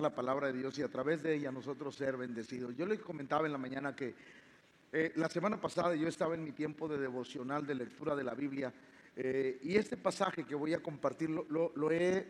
la palabra de Dios y a través de ella nosotros ser bendecidos. Yo les comentaba en la mañana que eh, la semana pasada yo estaba en mi tiempo de devocional, de lectura de la Biblia, eh, y este pasaje que voy a compartir lo, he,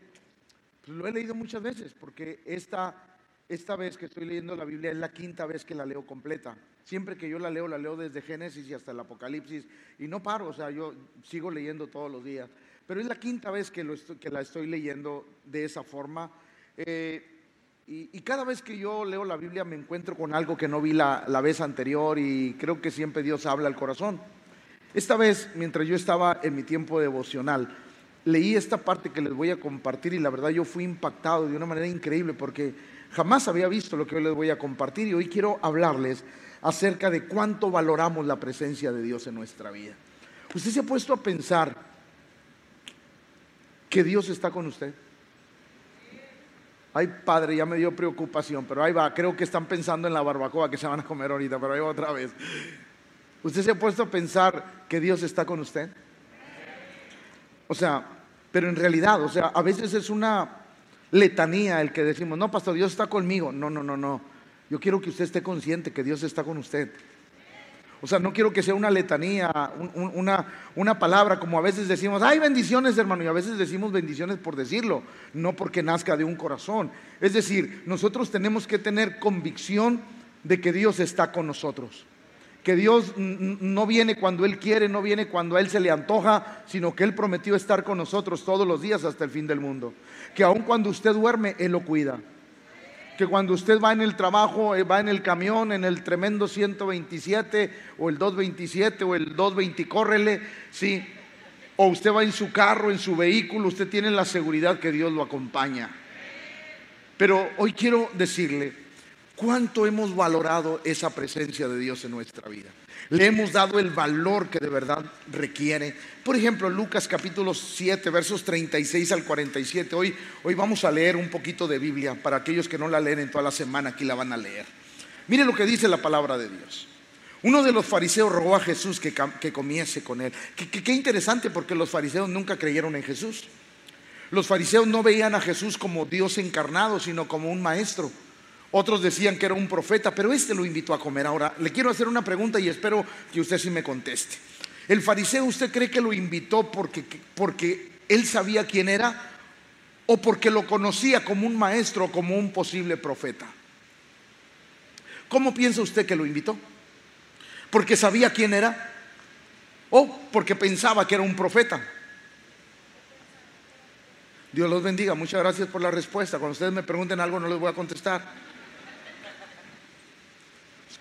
lo he leído muchas veces, porque esta, esta vez que estoy leyendo la Biblia es la quinta vez que la leo completa. Siempre que yo la leo, la leo desde Génesis y hasta el Apocalipsis, y no paro, o sea, yo sigo leyendo todos los días. Pero es la quinta vez que, lo que la estoy leyendo de esa forma. Eh, y, cada vez que yo leo la Biblia me encuentro con algo que no vi la, la, vez anterior y creo que siempre Dios habla al corazón. Esta vez, mientras yo estaba en mi tiempo devocional, leí esta parte que les voy a compartir y la verdad yo fui impactado de una manera increíble porque jamás había visto lo que hoy les voy a compartir y hoy quiero hablarles acerca de cuánto valoramos la presencia de Dios en nuestra vida. ¿Usted se ha puesto a pensar que Dios está con usted? Ay, padre, ya me dio preocupación, pero ahí va. Creo que están pensando en la barbacoa que se van a comer ahorita, pero ahí va otra vez. ¿Usted se ha puesto a pensar que Dios está con usted? O sea, pero en realidad, o sea, a veces es una letanía el que decimos, no, pastor, Dios está conmigo. No, no, no, no. Yo quiero que usted esté consciente que Dios está con usted. O sea, no quiero que sea una letanía, una, una palabra como a veces decimos, hay bendiciones hermano, y a veces decimos bendiciones por decirlo, no porque nazca de un corazón. Es decir, nosotros tenemos que tener convicción de que Dios está con nosotros. Que Dios no viene cuando Él quiere, no viene cuando a Él se le antoja, sino que Él prometió estar con nosotros todos los días hasta el fin del mundo. Que aun cuando usted duerme, Él lo cuida que cuando usted va en el trabajo, eh, va en el camión, en el tremendo 127 o el 227 o el 220, córrele, sí. O usted va en su carro, en su vehículo, usted tiene la seguridad que Dios lo acompaña. Pero hoy quiero decirle cuánto hemos valorado esa presencia de Dios en nuestra vida le hemos dado el valor que de verdad requiere. Por ejemplo, Lucas capítulo 7, versos 36 al 47. Hoy, hoy vamos a leer un poquito de Biblia para aquellos que no la leen en toda la semana, aquí la van a leer. Mire lo que dice la palabra de Dios. Uno de los fariseos rogó a Jesús que, que comiese con él. Qué interesante porque los fariseos nunca creyeron en Jesús. Los fariseos no veían a Jesús como Dios encarnado, sino como un maestro. Otros decían que era un profeta, pero este lo invitó a comer. Ahora, le quiero hacer una pregunta y espero que usted sí me conteste. ¿El fariseo usted cree que lo invitó porque, porque él sabía quién era o porque lo conocía como un maestro o como un posible profeta? ¿Cómo piensa usted que lo invitó? ¿Porque sabía quién era? ¿O porque pensaba que era un profeta? Dios los bendiga. Muchas gracias por la respuesta. Cuando ustedes me pregunten algo no les voy a contestar.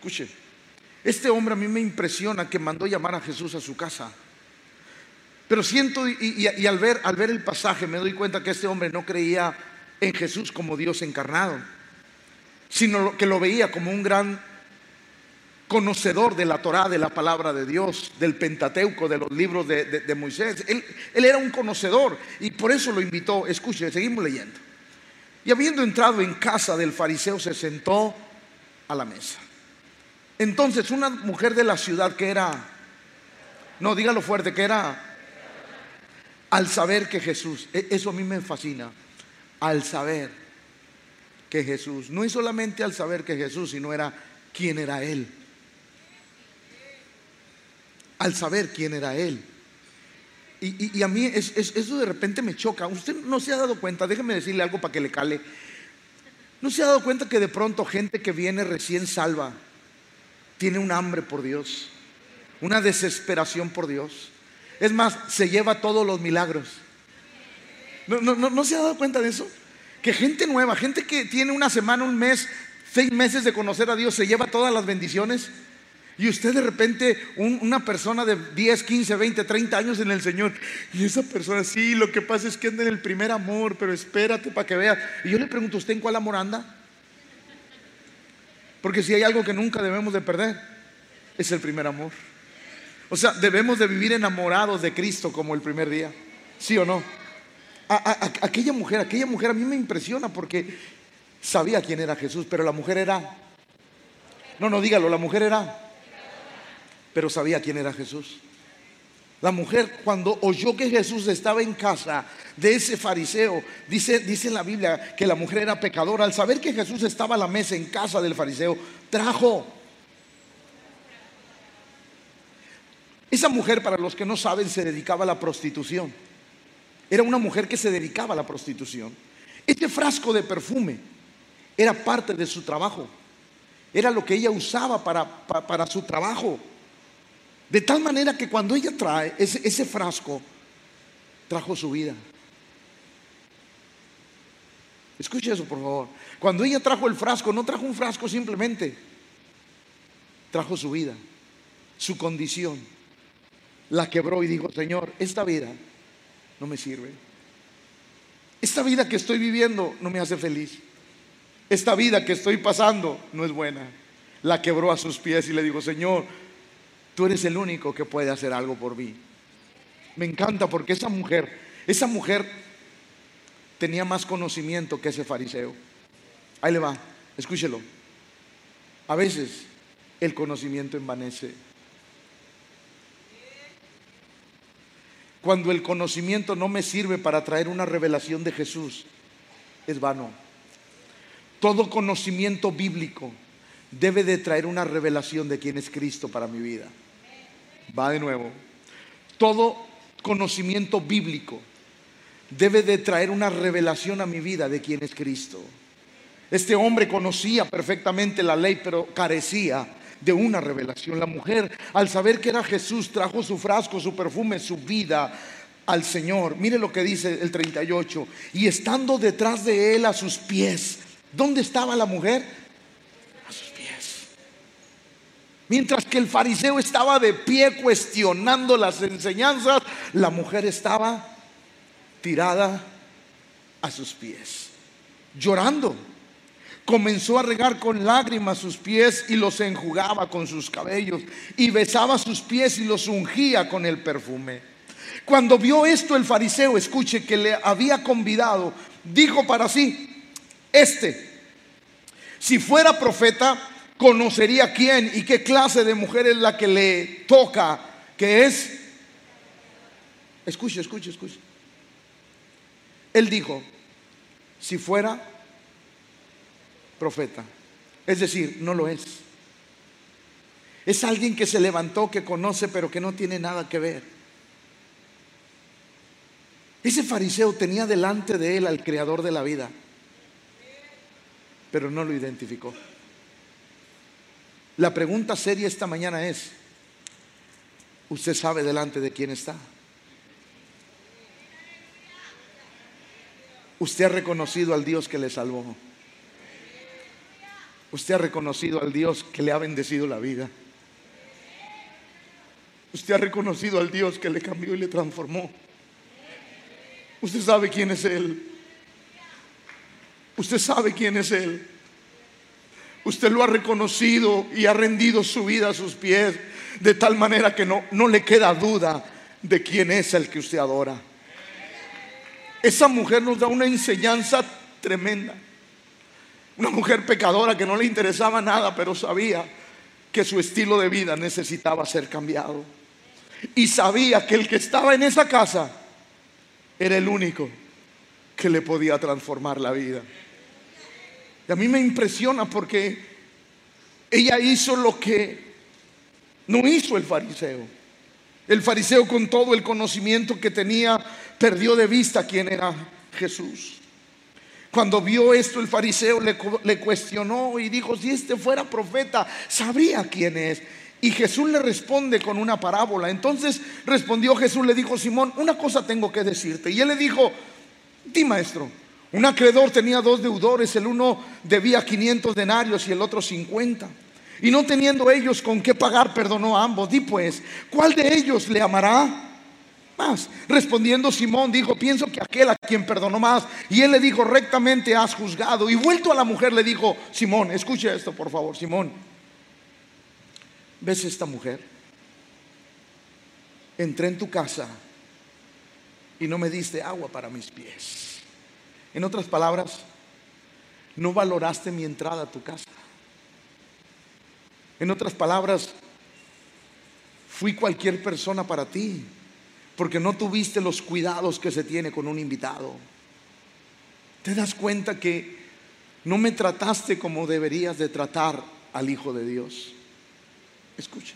Escuche, este hombre a mí me impresiona que mandó llamar a Jesús a su casa. Pero siento y, al, ver, al ver el pasaje me doy cuenta que este hombre no creía en Jesús como Dios encarnado, sino que lo veía como un gran conocedor de la Torá, de la palabra de Dios, del Pentateuco, de los libros de, Moisés. Él, él, era un conocedor y por eso lo invitó. Escuche, seguimos leyendo. Y habiendo entrado en casa del fariseo, se sentó a la mesa. Entonces, una mujer de la ciudad que era, no, dígalo fuerte, que era, al saber que Jesús, e, eso a mí me fascina, al saber que Jesús, no es solamente al saber que Jesús, sino era quién era Él. Al saber quién era Él. Y, a mí eso de repente me choca. Usted no se ha dado cuenta, déjeme decirle algo para que le cale. ¿No se ha dado cuenta que de pronto gente que viene recién salva, tiene un hambre por Dios, una desesperación por Dios. Es más, se lleva todos los milagros. ¿No, se ha dado cuenta de eso? Que gente nueva, gente que tiene una semana, un mes, seis meses de conocer a Dios, se lleva todas las bendiciones. Y usted de repente, una persona de 10, 15, 20, 30 años en el Señor, y esa persona, sí, lo que pasa es que anda en el primer amor, pero espérate para que vea. Y yo le pregunto, ¿usted en cuál amor anda? Porque si hay algo que nunca debemos de perder, es el primer amor. O sea, debemos de vivir enamorados de Cristo como el primer día. ¿Sí o no? aquella mujer, aquella mujer a mí me impresiona porque sabía quién era Jesús, pero la mujer era... No, no, dígalo, la mujer era... Pero sabía quién era Jesús. La mujer cuando oyó que Jesús estaba en casa de ese fariseo, dice, dice en la Biblia que la mujer era pecadora, al saber que Jesús estaba a la mesa en casa del fariseo, trajo. Esa mujer, para los que no saben, se dedicaba a la prostitución. Era una mujer que se dedicaba a la prostitución. Este frasco de perfume era parte de su trabajo. Era lo que ella usaba para, para, su trabajo. De tal manera que cuando ella trae ese, frasco, trajo su vida. Escuche eso, por favor. Cuando ella trajo el frasco, no trajo un frasco simplemente, trajo su vida, su condición. La quebró y dijo, Señor, esta vida no me sirve. Esta vida que estoy viviendo no me hace feliz. Esta vida que estoy pasando no es buena. La quebró a sus pies y le dijo, Señor, Tú eres el único que puede hacer algo por mí. Me encanta porque esa mujer, esa mujer tenía más conocimiento que ese fariseo. Ahí le va, escúchelo. A veces el conocimiento envanece. Cuando el conocimiento no me sirve para traer una revelación de Jesús, es vano. Todo conocimiento bíblico debe de traer una revelación de quién es Cristo para mi vida. Va de nuevo. Todo conocimiento bíblico debe de traer una revelación a mi vida de quién es Cristo. Este hombre conocía perfectamente la ley, pero carecía de una revelación. La mujer, al saber que era Jesús, trajo su frasco, su perfume, su vida al Señor. Mire lo que dice el 38. Y estando detrás de él a sus pies, ¿dónde estaba la mujer? Mientras que el fariseo estaba de pie cuestionando las enseñanzas, la mujer estaba tirada a sus pies, llorando. Comenzó a regar con lágrimas sus pies y los enjugaba con sus cabellos y besaba sus pies y los ungía con el perfume. Cuando vio esto el fariseo, escuche que le había convidado, dijo para sí, este, si fuera profeta, conocería quién y qué clase de mujer es la que le toca, que es... Escuche, escuche, escuche. Él dijo, si fuera profeta, es decir, no lo es. Es alguien que se levantó, que conoce, pero que no tiene nada que ver. Ese fariseo tenía delante de él al creador de la vida, pero no lo identificó. La pregunta seria esta mañana es, ¿usted sabe delante de quién está? Usted ha reconocido al Dios que le salvó. Usted ha reconocido al Dios que le ha bendecido la vida. Usted ha reconocido al Dios que le cambió y le transformó. Usted sabe quién es Él. Usted sabe quién es Él. Usted lo ha reconocido y ha rendido su vida a sus pies de tal manera que no, no le queda duda de quién es el que usted adora. Esa mujer nos da una enseñanza tremenda. Una mujer pecadora que no le interesaba nada, pero sabía que su estilo de vida necesitaba ser cambiado. Y sabía que el que estaba en esa casa era el único que le podía transformar la vida. A mí me impresiona porque ella hizo lo que no hizo el fariseo. El fariseo con todo el conocimiento que tenía perdió de vista quién era Jesús. Cuando vio esto el fariseo le, le, cuestionó y dijo, si este fuera profeta, sabría quién es. Y Jesús le responde con una parábola. Entonces respondió Jesús, le dijo, Simón, una cosa tengo que decirte. Y él le dijo, di maestro, un acreedor tenía dos deudores, el uno debía 500 denarios y el otro 50. Y no teniendo ellos con qué pagar, perdonó a ambos. Di pues, ¿cuál de ellos le amará? Más. Respondiendo Simón dijo, pienso que aquel a quien perdonó más. Y él le dijo, rectamente has juzgado. Y vuelto a la mujer le dijo, Simón, escuche esto por favor, Simón. ¿Ves esta mujer? Entré en tu casa y no me diste agua para mis pies en otras palabras, no valoraste mi entrada a tu casa. En otras palabras, fui cualquier persona para ti. porque no tuviste los cuidados que se tiene con un invitado. Te das cuenta que no me trataste como deberías de tratar al Hijo de Dios. Escucha.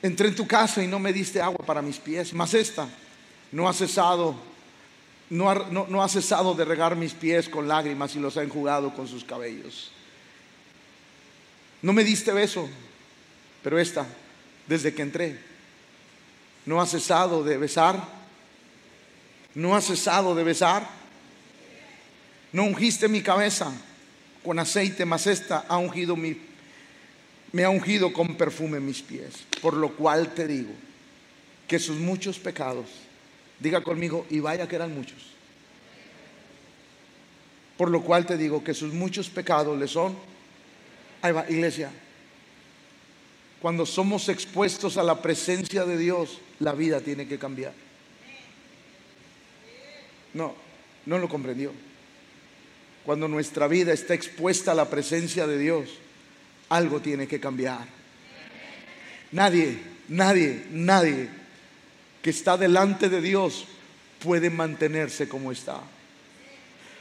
Entré en tu casa y no me diste agua para mis pies, mas esta no ha cesado, no ha, cesado de regar mis pies con lágrimas y los ha enjugado con sus cabellos. No me diste beso, pero esta, desde que entré, no ha cesado de besar. No ha cesado de besar. No ungiste mi cabeza con aceite, mas esta ha ungido mi, me ha ungido con perfume mis pies. Por lo cual te digo que sus muchos pecados, diga conmigo, y vaya que eran muchos. Por lo cual te digo que sus muchos pecados le son. Ahí va, iglesia. Cuando somos expuestos a la presencia de Dios, la vida tiene que cambiar. No, no lo comprendió. Cuando nuestra vida está expuesta a la presencia de Dios, algo tiene que cambiar. Nadie, nadie, nadie que está delante de Dios puede mantenerse como está.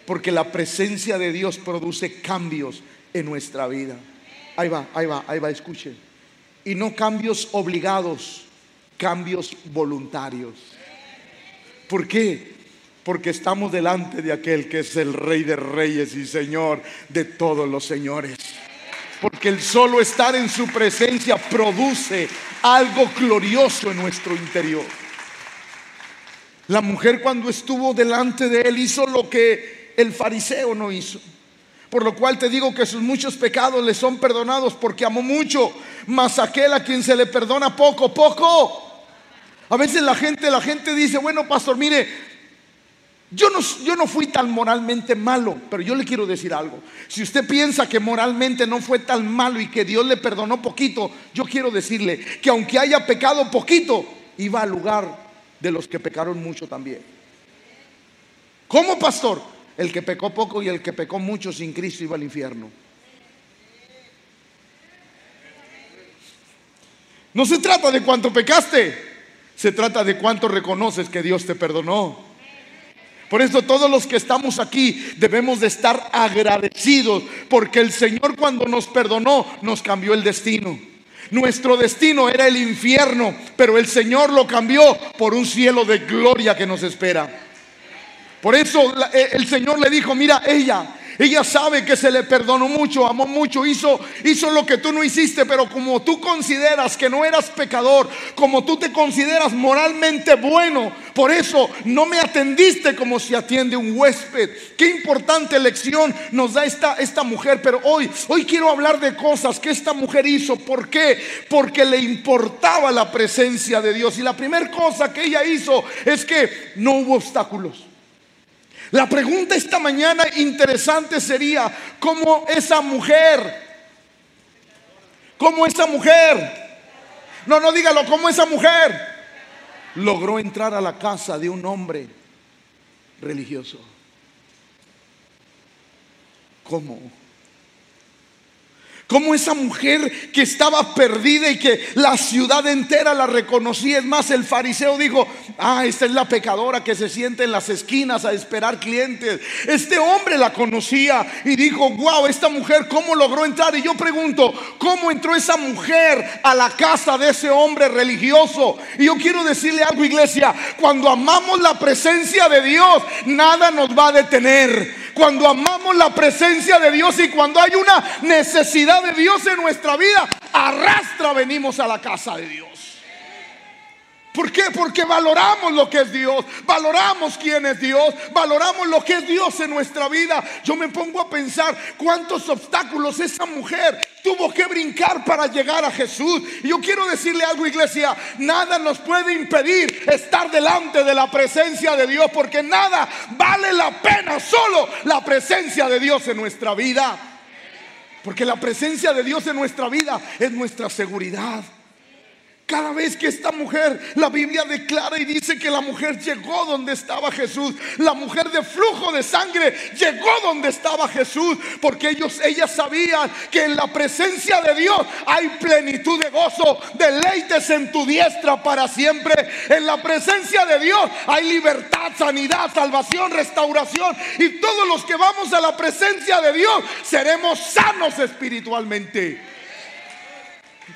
Porque la presencia de Dios produce cambios en nuestra vida. Ahí va, ahí va, ahí va, escuche. Y no cambios obligados, cambios voluntarios. ¿Por qué? Porque estamos delante de aquel que es el Rey de Reyes y Señor de todos los señores. Porque el solo estar en su presencia produce algo glorioso en nuestro interior. La mujer cuando estuvo delante de él hizo lo que el fariseo no hizo. Por lo cual te digo que sus muchos pecados le son perdonados porque amó mucho, mas aquel a quien se le perdona poco, poco a veces la gente, la gente dice, bueno, pastor, mire, yo no, yo no fui tan moralmente malo, pero yo le quiero decir algo. Si usted piensa que moralmente no fue tan malo y que Dios le perdonó poquito, yo quiero decirle que aunque haya pecado poquito, iba al lugar de los que pecaron mucho también. ¿Cómo, pastor? El que pecó poco y el que pecó mucho sin Cristo iba al infierno. No se trata de cuánto pecaste. Se trata de cuánto reconoces que Dios te perdonó. Por eso todos los que estamos aquí debemos de estar agradecidos porque el Señor cuando nos perdonó nos cambió el destino. Nuestro destino era el infierno, pero el Señor lo cambió por un cielo de gloria que nos espera. Por eso eh, el Señor le dijo, mira, ella, ella sabe que se le perdonó mucho, amó mucho, hizo, hizo lo que tú no hiciste, pero como tú consideras que no eras pecador, como tú te consideras moralmente bueno, por eso no me atendiste como si atiende un huésped. Qué importante lección nos da esta, esta mujer, pero hoy, hoy quiero hablar de cosas que esta mujer hizo. ¿Por qué? Porque le importaba la presencia de Dios. Y la primera cosa que ella hizo es que no hubo obstáculos. La pregunta esta mañana interesante sería, ¿cómo esa mujer, cómo esa mujer, no, no dígalo, ¿cómo esa mujer logró entrar a la casa de un hombre religioso? ¿Cómo? Como esa mujer que estaba perdida y que la ciudad entera la reconocía. Es más, el fariseo dijo, ah, esta es la pecadora que se siente en las esquinas a esperar clientes. Este hombre la conocía y dijo, wow, esta mujer, ¿cómo logró entrar? Y yo pregunto, ¿cómo entró esa mujer a la casa de ese hombre religioso? Y yo quiero decirle algo, iglesia, cuando amamos la presencia de Dios, nada nos va a detener cuando amamos la presencia de Dios y cuando hay una necesidad de Dios en nuestra vida, arrastra venimos a la casa de Dios. ¿Por qué? Porque valoramos lo que es Dios, valoramos quién es Dios, valoramos lo que es Dios en nuestra vida. Yo me pongo a pensar cuántos obstáculos esa mujer tuvo que brincar para llegar a Jesús. Y yo quiero decirle algo, iglesia, nada nos puede impedir estar delante de la presencia de Dios, porque nada vale la pena, solo la presencia de Dios en nuestra vida. Porque la presencia de Dios en nuestra vida es nuestra seguridad. Cada vez que esta mujer, la Biblia declara y dice que la mujer llegó donde estaba Jesús. La mujer de flujo de sangre llegó donde estaba Jesús. Porque ellos, ellas sabían que en la presencia de Dios hay plenitud de gozo. Deleites en tu diestra para siempre. En la presencia de Dios hay libertad, sanidad, salvación, restauración. Y todos los que vamos a la presencia de Dios seremos sanos espiritualmente.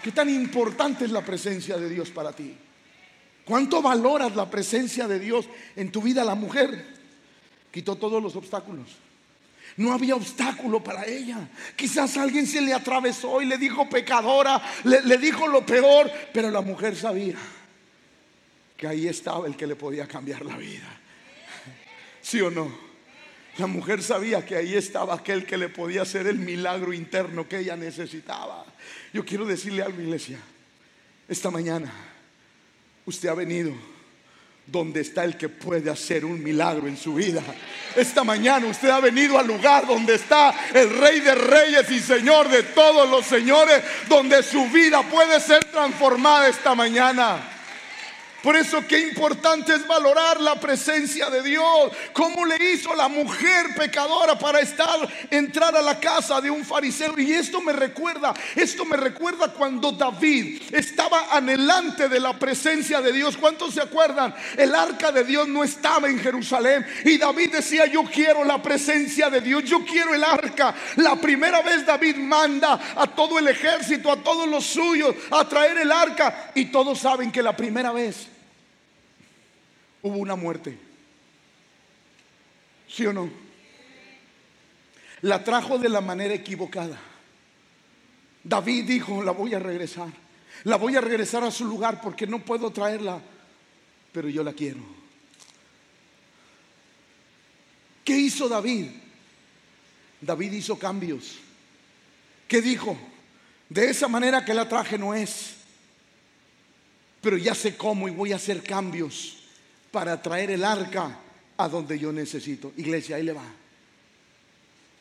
¿Qué tan importante es la presencia de Dios para ti? ¿Cuánto valoras la presencia de Dios en tu vida? La mujer quitó todos los obstáculos. No había obstáculo para ella. Quizás alguien se le atravesó y le dijo pecadora, le, dijo lo peor, pero la mujer sabía que ahí estaba el que le podía cambiar la vida. ¿Sí o no? La mujer sabía que ahí estaba aquel que le podía hacer el milagro interno que ella necesitaba. Yo quiero decirle algo, iglesia. Esta mañana usted ha venido donde está el que puede hacer un milagro en su vida. Esta mañana usted ha venido al lugar donde está el Rey de Reyes y Señor de todos los señores, donde su vida puede ser transformada esta mañana. Por eso qué importante es valorar la presencia de Dios. ¿Cómo le hizo la mujer pecadora para estar entrar a la casa de un fariseo? Y esto me recuerda, esto me recuerda cuando David estaba anhelante de la presencia de Dios. ¿Cuántos se acuerdan? El arca de Dios no estaba en Jerusalén y David decía, "Yo quiero la presencia de Dios, yo quiero el arca." La primera vez David manda a todo el ejército, a todos los suyos a traer el arca y todos saben que la primera vez hubo una muerte. ¿Sí o no? La trajo de la manera equivocada. David dijo, la voy a regresar. La voy a regresar a su lugar porque no puedo traerla, pero yo la quiero. ¿Qué hizo David? David hizo cambios. ¿Qué dijo? De esa manera que la traje no es. Pero ya sé cómo y voy a hacer cambios para traer el arca a donde yo necesito. Iglesia, ahí le va.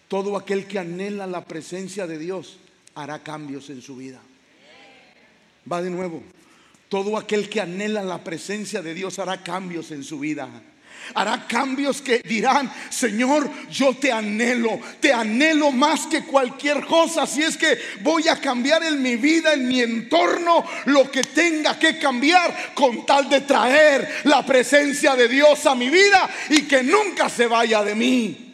Todo aquel que anhela la presencia de Dios hará cambios en su vida. Va de nuevo. Todo aquel que anhela la presencia de Dios hará cambios en su vida hará cambios que dirán, Señor, yo te anhelo, te anhelo más que cualquier cosa. Si es que voy a cambiar en mi vida, en mi entorno, lo que tenga que cambiar con tal de traer la presencia de Dios a mi vida y que nunca se vaya de mí.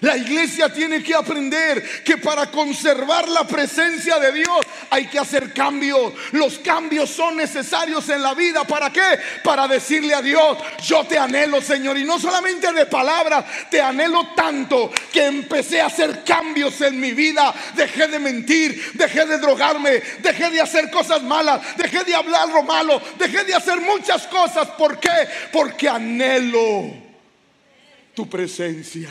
La iglesia tiene que aprender que para conservar la presencia de Dios hay que hacer cambios. Los cambios son necesarios en la vida. ¿Para qué? Para decirle a Dios, yo te anhelo, Señor. Y no solamente de palabras, te anhelo tanto que empecé a hacer cambios en mi vida. Dejé de mentir, dejé de drogarme, dejé de hacer cosas malas, dejé de hablar lo malo, dejé de hacer muchas cosas. ¿Por qué? Porque anhelo tu presencia.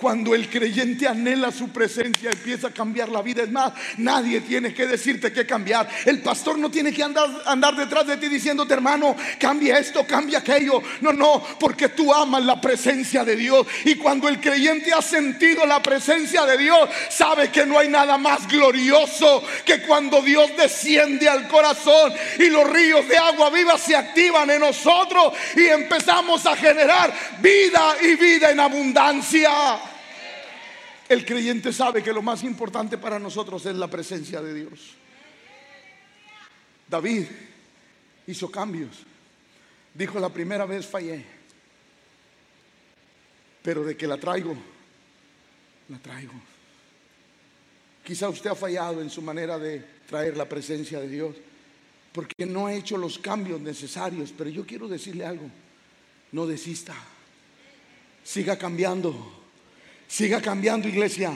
Cuando el creyente anhela su presencia, empieza a cambiar la vida. Es más, nadie tiene que decirte que cambiar. El pastor no tiene que andar, detrás de ti diciéndote, hermano, cambia esto, cambia aquello. No, no, porque tú amas la presencia de Dios. Y cuando el creyente ha sentido la presencia de Dios, sabe que no hay nada más glorioso que cuando Dios desciende al corazón y los ríos de agua viva se activan en nosotros y empezamos a generar vida y vida en abundancia. El creyente sabe que lo más importante para nosotros es la presencia de Dios. David hizo cambios. Dijo, la primera vez fallé, pero de que la traigo, la traigo. Quizá usted ha fallado en su manera de traer la presencia de Dios, porque no ha hecho los cambios necesarios, pero yo quiero decirle algo, no desista, siga cambiando Siga cambiando, iglesia.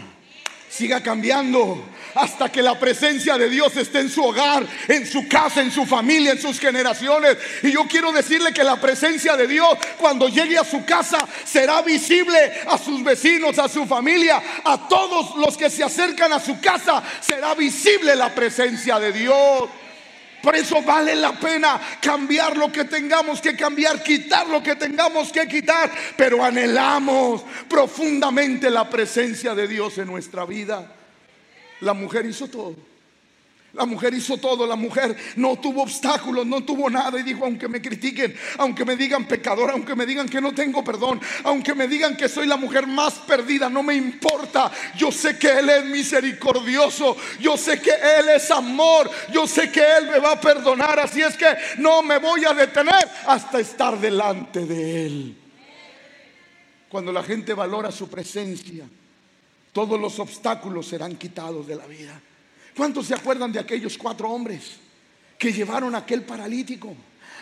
Siga cambiando hasta que la presencia de Dios esté en su hogar, en su casa, en su familia, en sus generaciones. Y yo quiero decirle que la presencia de Dios cuando llegue a su casa será visible a sus vecinos, a su familia, a todos los que se acercan a su casa. Será visible la presencia de Dios. Por eso vale la pena cambiar lo que tengamos que cambiar, quitar lo que tengamos que quitar, pero anhelamos profundamente la presencia de Dios en nuestra vida. La mujer hizo todo. La mujer hizo todo, la mujer no tuvo obstáculos, no tuvo nada y dijo, aunque me critiquen, aunque me digan pecador, aunque me digan que no tengo perdón, aunque me digan que soy la mujer más perdida, no me importa. Yo sé que Él es misericordioso, yo sé que Él es amor, yo sé que Él me va a perdonar, así es que no me voy a detener hasta estar delante de Él. Cuando la gente valora su presencia, todos los obstáculos serán quitados de la vida. ¿Cuántos se acuerdan de aquellos cuatro hombres que llevaron a aquel paralítico?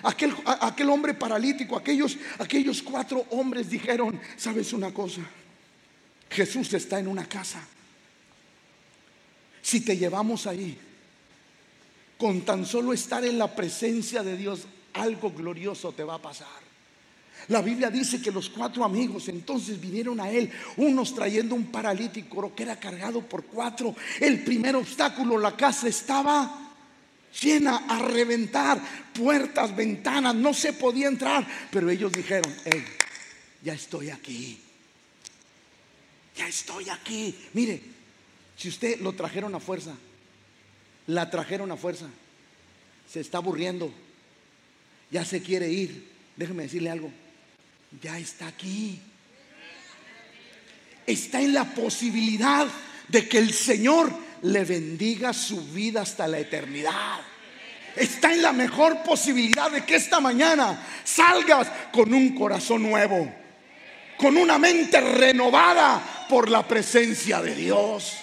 Aquel, aquel hombre paralítico, aquellos, aquellos cuatro hombres dijeron, ¿sabes una cosa? Jesús está en una casa. Si te llevamos ahí, con tan solo estar en la presencia de Dios, algo glorioso te va a pasar. La Biblia dice que los cuatro amigos entonces vinieron a él, unos trayendo un paralítico que era cargado por cuatro. El primer obstáculo, la casa estaba llena a reventar, puertas, ventanas, no se podía entrar. Pero ellos dijeron, hey, ya estoy aquí. Ya estoy aquí. Mire, si usted lo trajeron a fuerza, la trajeron a fuerza, se está aburriendo, ya se quiere ir. Déjeme decirle algo ya está aquí. Está en la posibilidad de que el Señor le bendiga su vida hasta la eternidad. Está en la mejor posibilidad de que esta mañana salgas con un corazón nuevo, con una mente renovada por la presencia de Dios.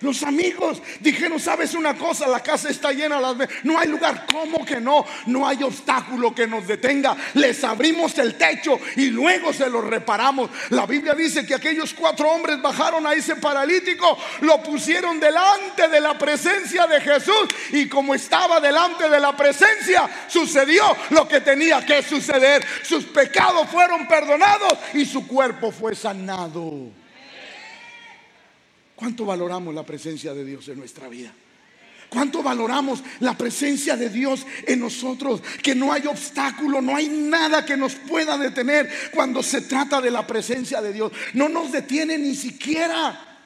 Los amigos dijeron, ¿sabes una cosa? La casa está llena, no hay lugar, ¿cómo que no? No hay obstáculo que nos detenga. Les abrimos el techo y luego se lo reparamos. La Biblia dice que aquellos cuatro hombres bajaron a ese paralítico, lo pusieron delante de la presencia de Jesús y como estaba delante de la presencia, sucedió lo que tenía que suceder. Sus pecados fueron perdonados y su cuerpo fue sanado. ¿Cuánto valoramos la presencia de Dios en nuestra vida? ¿Cuánto valoramos la presencia de Dios en nosotros? Que no hay obstáculo, no hay nada que nos pueda detener cuando se trata de la presencia de Dios. No nos detiene ni siquiera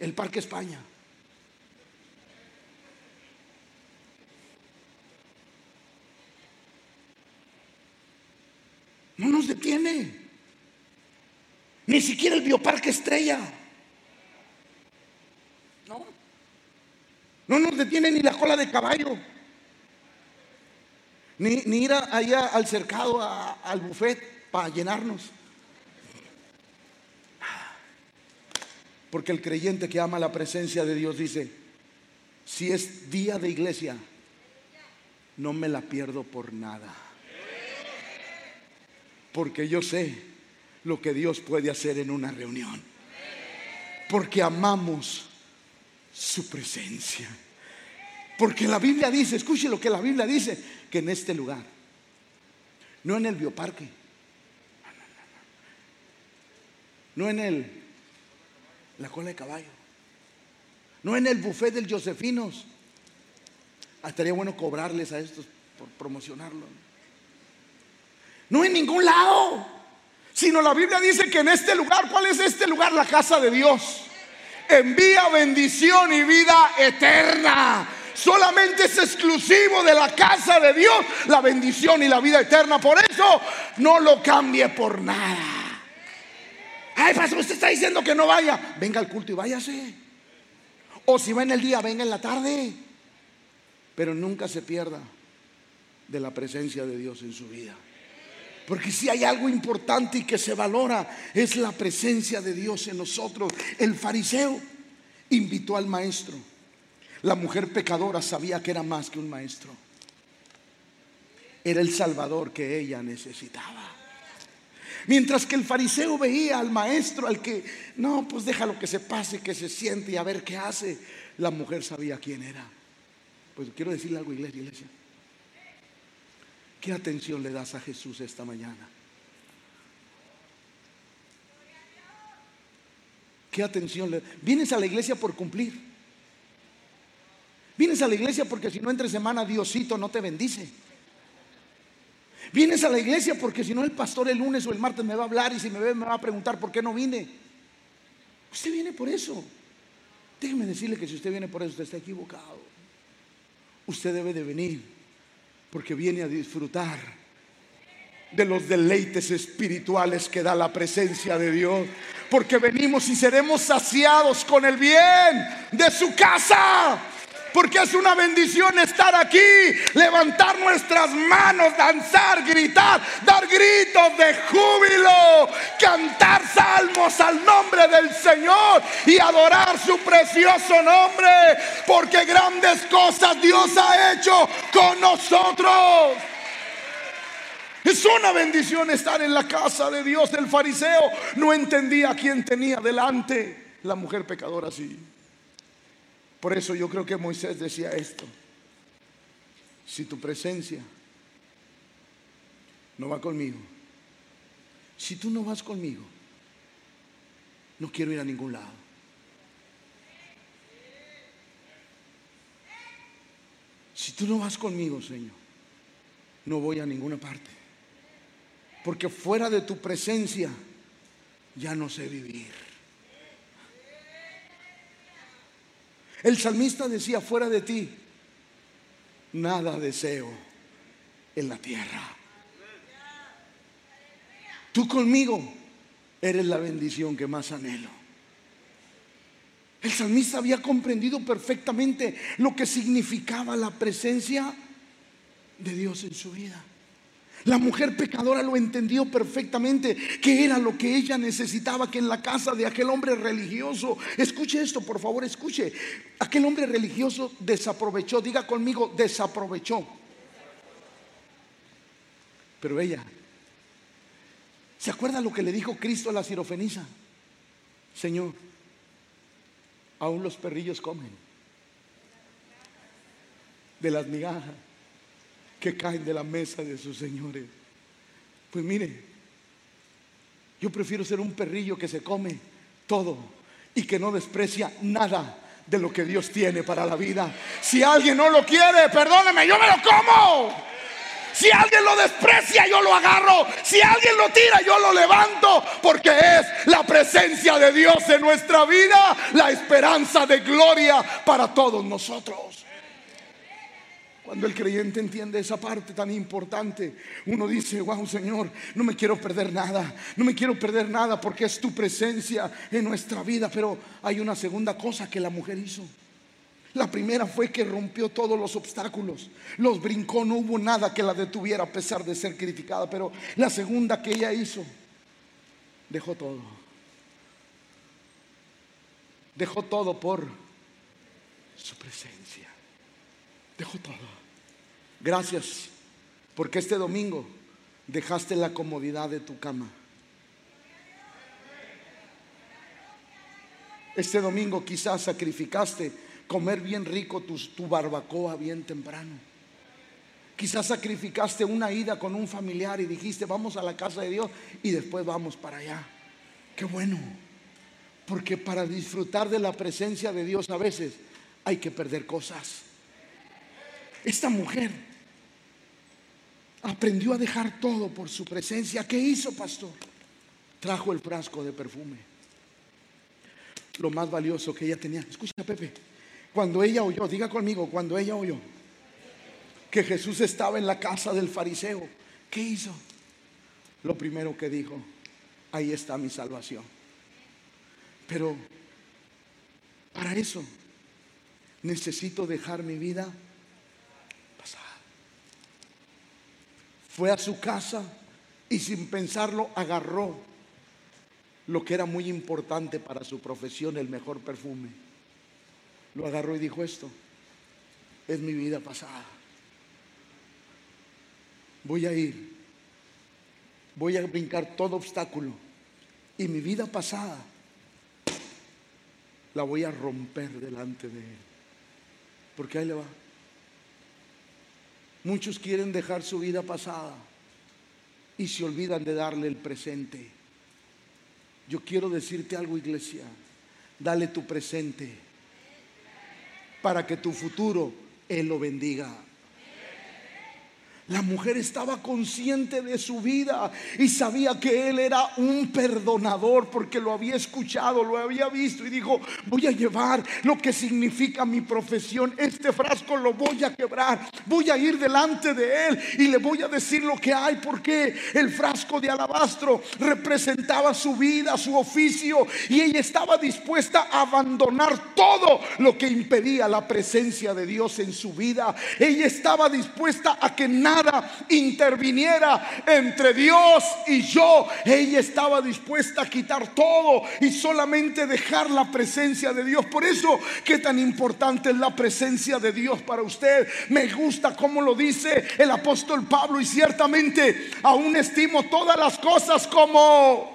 el Parque España. No nos detiene. Ni siquiera el Bioparque Estrella. No nos detiene ni la cola de caballo. Ni, ir allá al cercado, al buffet para llenarnos. Porque el creyente que ama la presencia de Dios dice, si es día de iglesia, no me la pierdo por nada. Porque yo sé lo que Dios puede hacer en una reunión. Porque amamos su presencia. Porque la Biblia dice, escuche lo que la Biblia dice, que en este lugar, no en el bioparque, no en el la cola de caballo, no en el buffet del Josefinos. Ah, estaría bueno cobrarles a estos por promocionarlo. No en ningún lado, sino la Biblia dice que en este lugar, ¿cuál es este lugar? La casa de Dios envía bendición y vida eterna. Solamente es exclusivo de la casa de Dios la bendición y la vida eterna. Por eso no lo cambie por nada. Ay, pastor, usted está diciendo que no vaya. Venga al culto y váyase. O si va en el día, venga en la tarde. Pero nunca se pierda de la presencia de Dios en su vida. Porque si hay algo importante y que se valora es la presencia de Dios en nosotros. El fariseo invitó al maestro. La mujer pecadora sabía que era más que un maestro. Era el salvador que ella necesitaba. Mientras que el fariseo veía al maestro, al que, no, pues déjalo que se pase, que se siente y a ver qué hace. La mujer sabía quién era. Pues quiero decirle algo, iglesia, iglesia. ¿Qué atención le das a Jesús esta mañana? ¿Qué atención le Vienes a la iglesia por cumplir. Vienes a la iglesia porque si no entre semana Diosito no te bendice. Vienes a la iglesia porque si no el pastor el lunes o el martes me va a hablar y si me ve me va a preguntar por qué no vine. Usted viene por eso. Déjeme decirle que si usted viene por eso, usted está equivocado. Usted debe de venir porque viene a disfrutar de los deleites espirituales que da la presencia de Dios. Porque venimos y seremos saciados con el bien de su casa porque es una bendición estar aquí, levantar nuestras manos, danzar, gritar, dar gritos de júbilo, cantar salmos al nombre del Señor y adorar su precioso nombre, porque grandes cosas Dios ha hecho con nosotros. Es una bendición estar en la casa de Dios. El fariseo no entendía quién tenía delante. La mujer pecadora sí. Por eso yo creo que Moisés decía esto. Si tu presencia no va conmigo, si tú no vas conmigo, no quiero ir a ningún lado. Si tú no vas conmigo, Señor, no voy a ninguna parte. Porque fuera de tu presencia ya no sé vivir. El salmista decía, fuera de ti, nada deseo en la tierra. Tú conmigo eres la bendición que más anhelo. El salmista había comprendido perfectamente lo que significaba la presencia de Dios en su vida. La mujer pecadora lo entendió perfectamente, que era lo que ella necesitaba, que en la casa de aquel hombre religioso, escuche esto, por favor, escuche, aquel hombre religioso desaprovechó, diga conmigo, desaprovechó. Pero ella, ¿se acuerda lo que le dijo Cristo a la sirofenisa? Señor, aún los perrillos comen de las migajas que caen de la mesa de sus señores. Pues mire, yo prefiero ser un perrillo que se come todo y que no desprecia nada de lo que Dios tiene para la vida. Si alguien no lo quiere, perdóneme, yo me lo como. Si alguien lo desprecia, yo lo agarro. Si alguien lo tira, yo lo levanto. Porque es la presencia de Dios en nuestra vida, la esperanza de gloria para todos nosotros. Cuando el creyente entiende esa parte tan importante, uno dice, wow Señor, no me quiero perder nada, no me quiero perder nada porque es tu presencia en nuestra vida. Pero hay una segunda cosa que la mujer hizo. La primera fue que rompió todos los obstáculos, los brincó, no hubo nada que la detuviera a pesar de ser criticada. Pero la segunda que ella hizo, dejó todo. Dejó todo por su presencia. Gracias, porque este domingo dejaste la comodidad de tu cama. Este domingo quizás sacrificaste comer bien rico tu, tu, barbacoa bien temprano. Quizás sacrificaste una ida con un familiar y dijiste, vamos a la casa de Dios y después vamos para allá. Qué bueno, porque para disfrutar de la presencia de Dios a veces hay que perder cosas. Esta mujer aprendió a dejar todo por su presencia. ¿Qué hizo, pastor? Trajo el frasco de perfume. Lo más valioso que ella tenía. Escucha, Pepe. Cuando ella oyó, diga conmigo, cuando ella oyó que Jesús estaba en la casa del fariseo, ¿qué hizo? Lo primero que dijo, ahí está mi salvación. Pero para eso necesito dejar mi vida Fue a su casa y sin pensarlo agarró lo que era muy importante para su profesión, el mejor perfume. Lo agarró y dijo esto, es mi vida pasada. Voy a ir, voy a brincar todo obstáculo y mi vida pasada la voy a romper delante de Él. Porque ahí le va. Muchos quieren dejar su vida pasada y se olvidan de darle el presente. Yo quiero decirte algo, iglesia. Dale tu presente para que tu futuro Él lo bendiga. La mujer estaba consciente de su vida y sabía que él era un perdonador porque lo había escuchado, lo había visto y dijo, voy a llevar lo que significa mi profesión, este frasco lo voy a quebrar, voy a ir delante de él y le voy a decir lo que hay porque el frasco de alabastro representaba su vida, su oficio y ella estaba dispuesta a abandonar todo lo que impedía la presencia de Dios en su vida. Ella estaba dispuesta a que nada interviniera entre Dios y yo. Ella estaba dispuesta a quitar todo y solamente dejar la presencia de Dios. Por eso, qué tan importante es la presencia de Dios para usted. Me gusta como lo dice el apóstol Pablo y ciertamente aún estimo todas las cosas como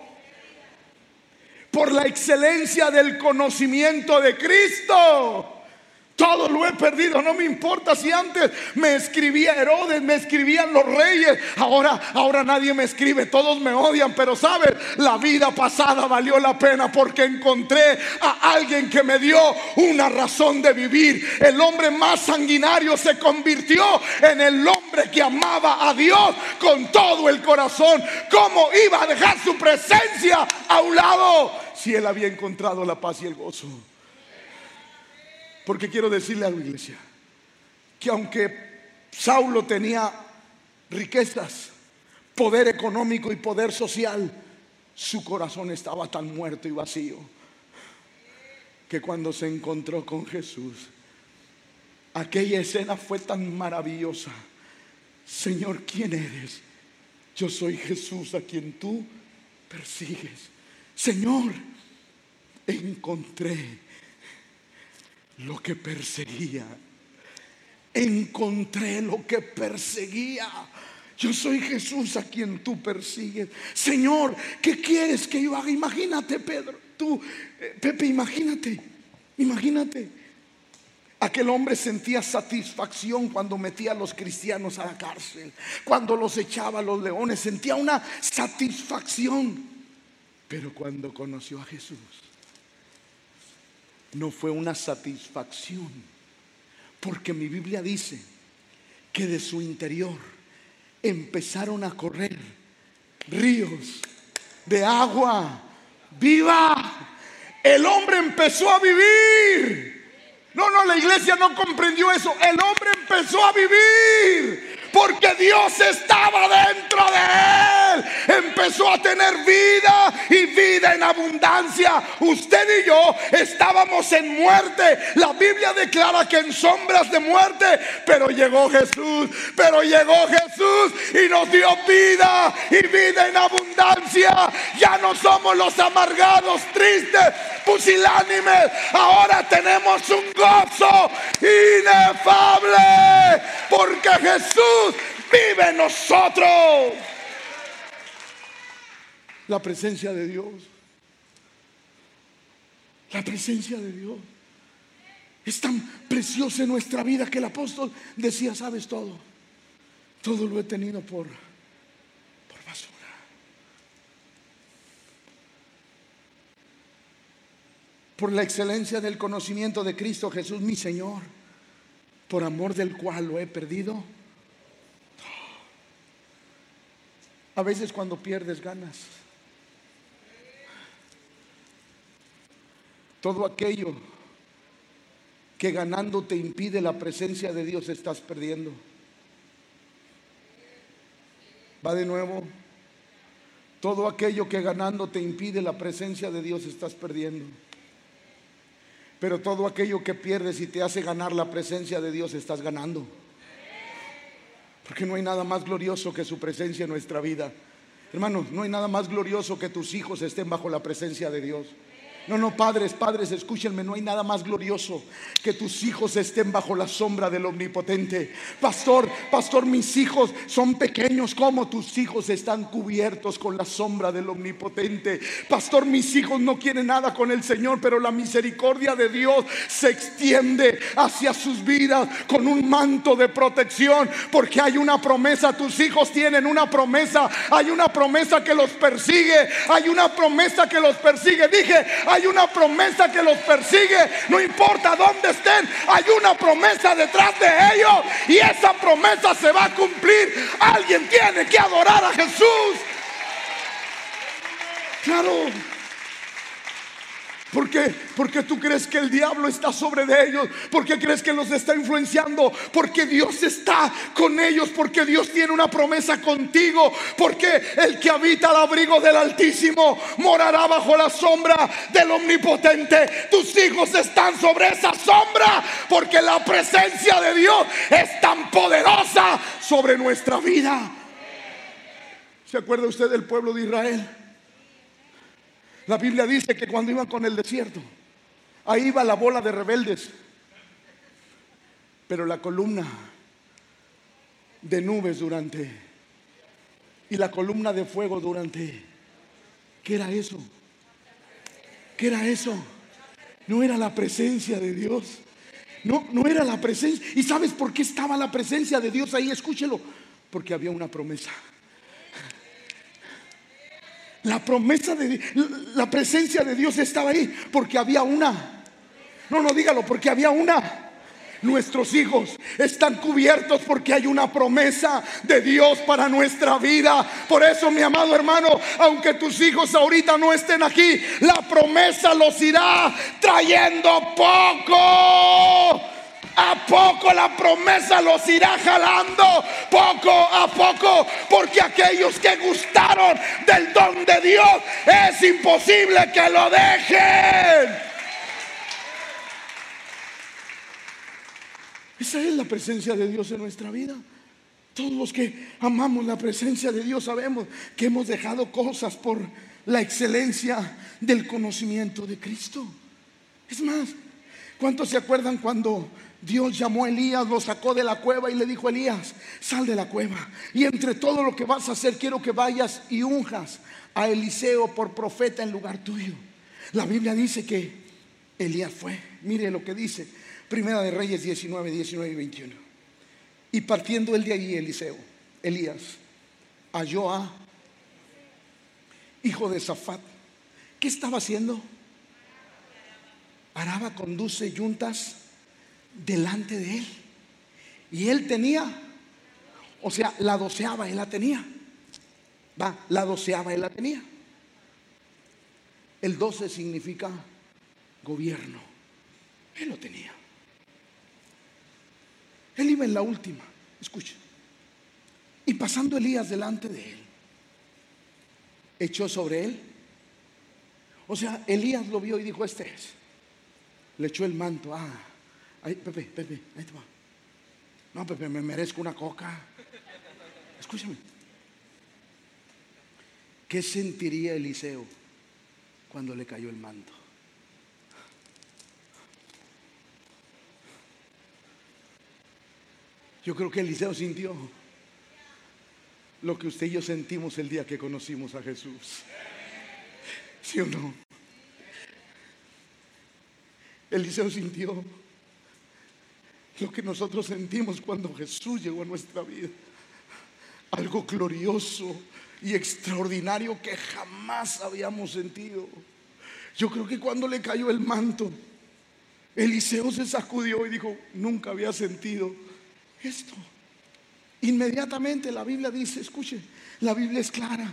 por la excelencia del conocimiento de Cristo. Todo lo he perdido. No me importa si antes me escribía Herodes, me escribían los reyes. Ahora, ahora nadie me escribe. Todos me odian. Pero sabes, la vida pasada valió la pena porque encontré a alguien que me dio una razón de vivir. El hombre más sanguinario se convirtió en el hombre que amaba a Dios con todo el corazón. ¿Cómo iba a dejar su presencia a un lado si él había encontrado la paz y el gozo? Porque quiero decirle a la iglesia que aunque Saulo tenía riquezas, poder económico y poder social, su corazón estaba tan muerto y vacío que cuando se encontró con Jesús, aquella escena fue tan maravillosa. Señor, ¿quién eres? Yo soy Jesús a quien tú persigues. Señor, encontré lo que perseguía. Encontré lo que perseguía. Yo soy Jesús a quien tú persigues. Señor, ¿qué quieres que yo haga? Imagínate, Pedro. Tú, eh, Pepe, imagínate. Imagínate. Aquel hombre sentía satisfacción cuando metía a los cristianos a la cárcel, cuando los echaba a los leones, sentía una satisfacción. Pero cuando conoció a Jesús, no fue una satisfacción, porque mi Biblia dice que de su interior empezaron a correr ríos de agua viva. El hombre empezó a vivir. No, no, la iglesia no comprendió eso. El hombre empezó a vivir porque Dios estaba dentro de él. Empezó a tener vida y vida en abundancia. Usted y yo estábamos en muerte. La Biblia declara que en sombras de muerte, pero llegó Jesús, pero llegó Jesús y nos dio vida y vida en abundancia. Ya no somos los amargados, tristes, pusilánimes. Ahora tenemos un gozo inefable porque Jesús vive en nosotros. La presencia de Dios. La presencia de Dios. Es tan preciosa en nuestra vida que el apóstol decía, sabes todo. Todo lo he tenido por, por basura. Por la excelencia del conocimiento de Cristo Jesús, mi Señor, por amor del cual lo he perdido A veces cuando pierdes ganas. Todo aquello que ganando te impide la presencia de Dios estás perdiendo. Va de nuevo. Todo aquello que ganando te impide la presencia de Dios estás perdiendo. Pero todo aquello que pierdes y te hace ganar la presencia de Dios estás ganando. Porque no hay nada más glorioso que su presencia en nuestra vida. Hermanos, no hay nada más glorioso que tus hijos estén bajo la presencia de Dios. No, no, padres, padres, escúchenme, no hay nada más glorioso que tus hijos estén bajo la sombra del omnipotente. Pastor, pastor, mis hijos son pequeños como tus hijos están cubiertos con la sombra del omnipotente. Pastor, mis hijos no quieren nada con el Señor, pero la misericordia de Dios se extiende hacia sus vidas con un manto de protección, porque hay una promesa, tus hijos tienen una promesa, hay una promesa que los persigue, hay una promesa que los persigue. Dije, Hay una promesa que los persigue, no importa dónde estén, hay una promesa detrás de ellos y esa promesa se va a cumplir. Alguien tiene que adorar a Jesús. Claro. ¿Por qué? Porque tú crees que el diablo está sobre de ellos. ¿Por qué crees que los está influenciando? Porque Dios está con ellos. Porque Dios tiene una promesa contigo. Porque el que habita al abrigo del Altísimo morará bajo la sombra del Omnipotente. Tus hijos están sobre esa sombra. Porque la presencia de Dios es tan poderosa sobre nuestra vida. ¿Se acuerda usted del pueblo de Israel? La Biblia dice que cuando iban con el desierto, ahí iba la bola de rebeldes. Pero la columna de nubes durante y la columna de fuego durante. ¿Qué era eso? ¿Qué era eso? No era la presencia de Dios. No, no era la presencia. ¿Y sabes por qué estaba la presencia de Dios ahí? Escúchelo. Porque había una promesa. La promesa de la presencia de Dios estaba ahí porque había una. No, no dígalo, porque había una. Nuestros hijos están cubiertos porque hay una promesa de Dios para nuestra vida. Por eso, mi amado hermano, aunque tus hijos ahorita no estén aquí, la promesa los irá trayendo poco a poco la promesa los irá jalando, poco a poco, porque aquellos que gustaron del don de Dios es imposible que lo dejen. Esa es la presencia de Dios en nuestra vida. Todos los que amamos la presencia de Dios sabemos que hemos dejado cosas por la excelencia del conocimiento de Cristo. Es más, ¿cuántos se acuerdan cuando Dios llamó a Elías, lo sacó de la cueva y le dijo, Elías, sal de la cueva. Y entre todo lo que vas a hacer, quiero que vayas y unjas a Eliseo por profeta en lugar tuyo. La Biblia dice que Elías fue. Mire lo que dice. Primera de Reyes 19, 19 y 21. Y partiendo el de allí, Eliseo, Elías, halló a hijo de Zafat. ¿Qué estaba haciendo? Araba conduce yuntas delante de él. Y él tenía, o sea, la doceava él la tenía. Va, la doceava él la tenía. El doce significa gobierno. Él lo tenía. Él iba en la última, escuche. Y pasando Elías delante de él, echó sobre él. O sea, Elías lo vio y dijo, este es. Le echó el manto. Ah, Ay, Pepe, Pepe, ahí te va. No, Pepe, me merezco una coca. Escúchame. ¿Qué sentiría Eliseo cuando le cayó el manto? Yo creo que Eliseo sintió lo que usted y yo sentimos el día que conocimos a Jesús. ¿Sí o no? Eliseo sintió lo que nosotros sentimos cuando Jesús llegó a nuestra vida. Algo glorioso y extraordinario que jamás habíamos sentido. Yo creo que cuando le cayó el manto, Eliseo se sacudió y dijo, nunca había sentido esto. Inmediatamente la Biblia dice, escuche, la Biblia es clara.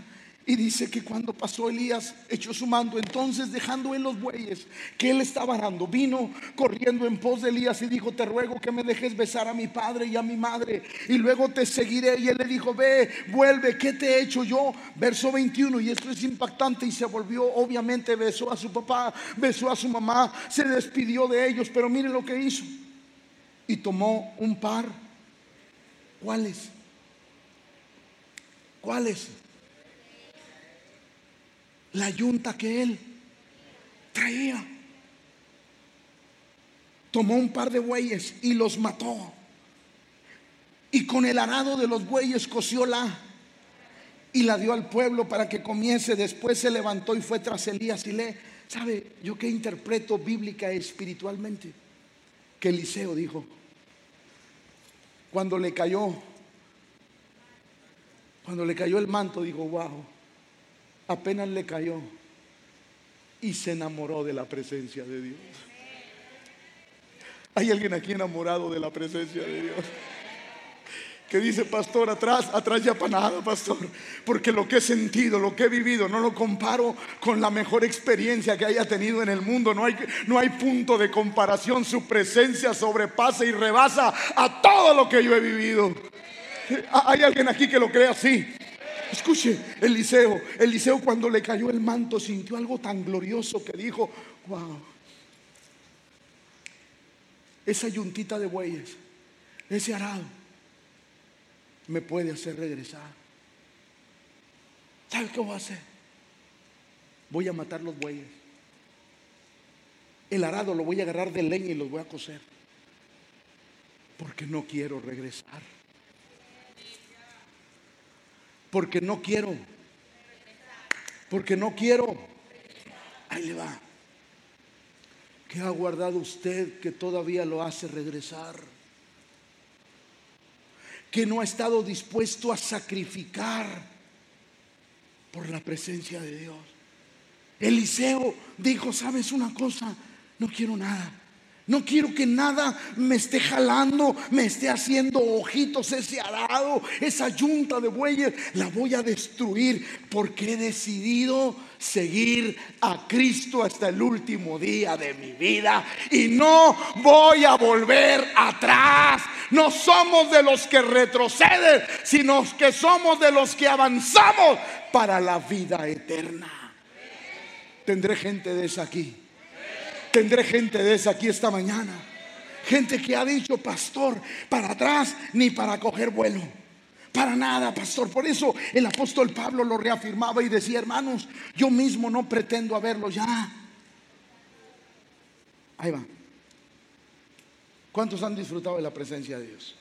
Y dice que cuando pasó Elías, echó su mando. Entonces, dejando en los bueyes que él estaba arando, vino corriendo en pos de Elías y dijo: Te ruego que me dejes besar a mi padre y a mi madre, y luego te seguiré. Y él le dijo: Ve, vuelve, ¿qué te he hecho yo? Verso 21. Y esto es impactante. Y se volvió, obviamente, besó a su papá, besó a su mamá, se despidió de ellos. Pero miren lo que hizo. Y tomó un par. ¿Cuáles? ¿Cuáles? La yunta que él traía. Tomó un par de bueyes y los mató. Y con el arado de los bueyes la y la dio al pueblo para que comiese. Después se levantó y fue tras Elías y le, ¿sabe yo qué interpreto bíblica espiritualmente? Que Eliseo dijo, cuando le cayó, cuando le cayó el manto, dijo, wow apenas le cayó, y se enamoró de la presencia de Dios. ¿Hay alguien aquí enamorado de la presencia de Dios? que dice, pastor, atrás, atrás ya para nada, pastor, porque lo que he sentido, lo que he vivido, no lo comparo con la mejor experiencia que haya tenido en el mundo, no hay, no hay punto de comparación, su presencia sobrepasa y rebasa a todo lo que yo he vivido. Hay alguien aquí que lo cree así. Escuche, Eliseo, Eliseo cuando le cayó el manto sintió algo tan glorioso que dijo, wow, esa yuntita de bueyes, ese arado, me puede hacer regresar. ¿Sabe qué voy a hacer? Voy a matar los bueyes. El arado lo voy a agarrar de leña y los voy a coser. Porque no quiero regresar. Porque no quiero. Porque no quiero. Ahí le va. ¿Qué ha guardado usted que todavía lo hace regresar? que no ha estado dispuesto a sacrificar por la presencia de Dios. Eliseo dijo, ¿sabes una cosa? No quiero nada. No quiero que nada me esté jalando, me esté haciendo ojitos ese arado, esa yunta de bueyes. La voy a destruir porque he decidido seguir a Cristo hasta el último día de mi vida. Y no voy a volver atrás. No somos de los que retroceden, sino que somos de los que avanzamos para la vida eterna. Tendré gente de esa aquí Tendré gente de esa aquí esta mañana. Gente que ha dicho, pastor, para atrás ni para coger vuelo. Para nada, pastor. Por eso el apóstol Pablo lo reafirmaba y decía, hermanos, yo mismo no pretendo haberlo ya. Ahí va. ¿Cuántos han disfrutado de la presencia de Dios?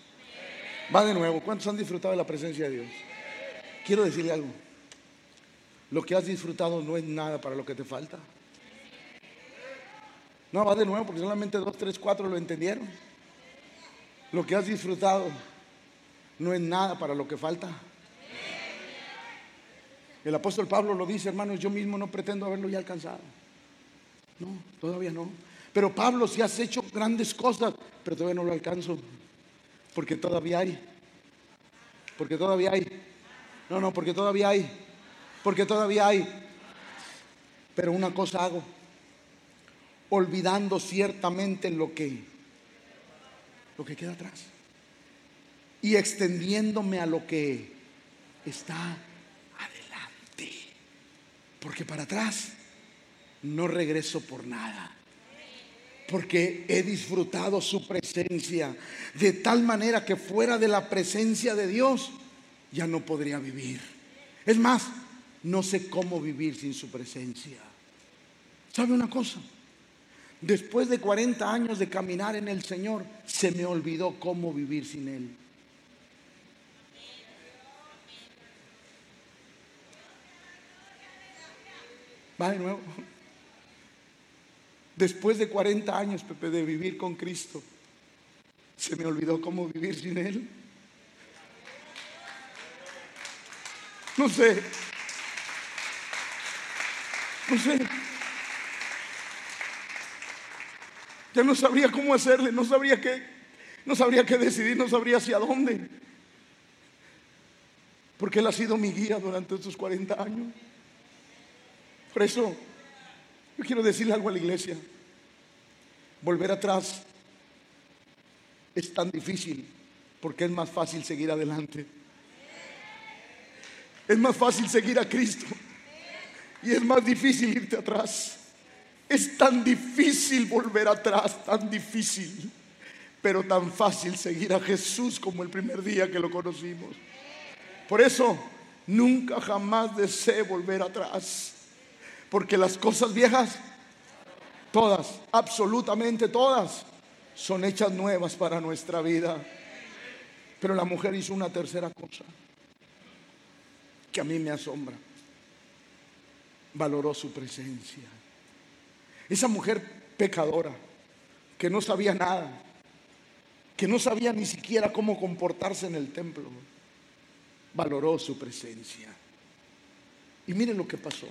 Va de nuevo. ¿Cuántos han disfrutado de la presencia de Dios? Quiero decirle algo. Lo que has disfrutado no es nada para lo que te falta. No, va de nuevo porque solamente dos, tres, cuatro lo entendieron. Lo que has disfrutado no es nada para lo que falta. El apóstol Pablo lo dice, hermanos, yo mismo no pretendo haberlo ya alcanzado. No, todavía no. Pero Pablo, si has hecho grandes cosas, pero todavía no lo alcanzo. Porque todavía hay. Porque todavía hay. No, no, porque todavía hay. Porque todavía hay. Pero una cosa hago olvidando ciertamente lo que lo que queda atrás y extendiéndome a lo que está adelante. Porque para atrás no regreso por nada. Porque he disfrutado su presencia de tal manera que fuera de la presencia de Dios ya no podría vivir. Es más, no sé cómo vivir sin su presencia. ¿Sabe una cosa? Después de 40 años de caminar en el Señor, se me olvidó cómo vivir sin Él. Va de nuevo. Después de 40 años, Pepe, de vivir con Cristo, se me olvidó cómo vivir sin Él. No sé. No sé. Ya no sabría cómo hacerle, no sabría qué, no sabría qué decidir, no sabría hacia dónde. Porque Él ha sido mi guía durante estos 40 años. Por eso, yo quiero decirle algo a la iglesia. Volver atrás es tan difícil porque es más fácil seguir adelante. Es más fácil seguir a Cristo y es más difícil irte atrás. Es tan difícil volver atrás, tan difícil, pero tan fácil seguir a Jesús como el primer día que lo conocimos. Por eso, nunca jamás desee volver atrás, porque las cosas viejas, todas, absolutamente todas, son hechas nuevas para nuestra vida. Pero la mujer hizo una tercera cosa que a mí me asombra. Valoró su presencia. Esa mujer pecadora, que no sabía nada, que no sabía ni siquiera cómo comportarse en el templo, valoró su presencia. Y miren lo que pasó.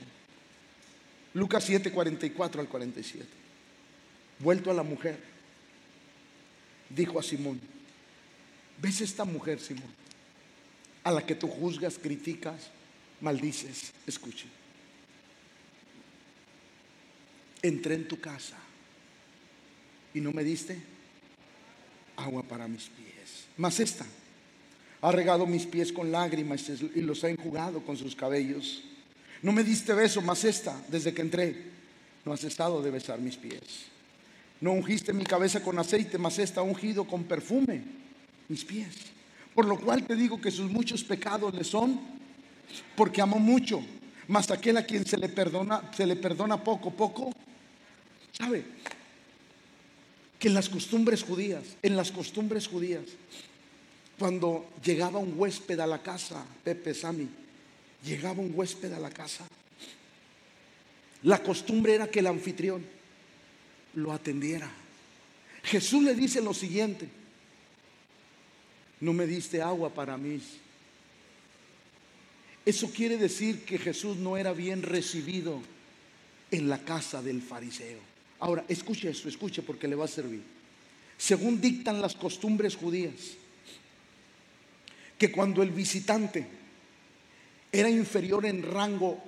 Lucas 7, 44 al 47. Vuelto a la mujer, dijo a Simón, ¿ves esta mujer, Simón? A la que tú juzgas, criticas, maldices. Escuche. Entré en tu casa y no me diste agua para mis pies. Mas esta ha regado mis pies con lágrimas y los ha enjugado con sus cabellos. No me diste beso, mas esta, desde que entré, no has estado de besar mis pies. No ungiste mi cabeza con aceite, mas esta ha ungido con perfume mis pies. Por lo cual te digo que sus muchos pecados le son, porque amó mucho, mas aquel a quien se le perdona, se le perdona poco, poco, ¿sabe? Que en las costumbres judías, en las costumbres judías, cuando llegaba un huésped a la casa, Pepe Sami, llegaba un huésped a la casa, la costumbre era que el anfitrión lo atendiera. Jesús le dice lo siguiente, no me diste agua para mí. Eso quiere decir que Jesús no era bien recibido en la casa del fariseo. Ahora, escuche esto, escuche porque le va a servir. Según dictan las costumbres judías, que cuando el visitante era inferior en rango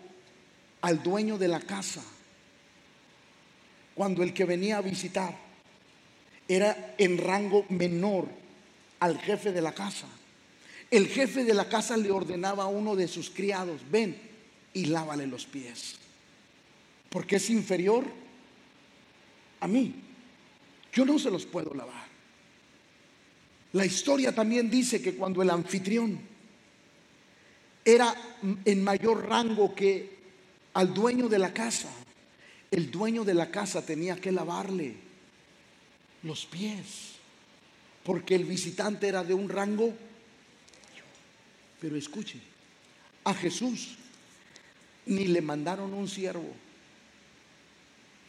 al dueño de la casa, cuando el que venía a visitar era en rango menor al jefe de la casa, el jefe de la casa le ordenaba a uno de sus criados, ven y lávale los pies, porque es inferior a mí. Yo no se los puedo lavar. La historia también dice que cuando el anfitrión era en mayor rango que al dueño de la casa, el dueño de la casa tenía que lavarle los pies, porque el visitante era de un rango. Pero escuche, a Jesús ni le mandaron un siervo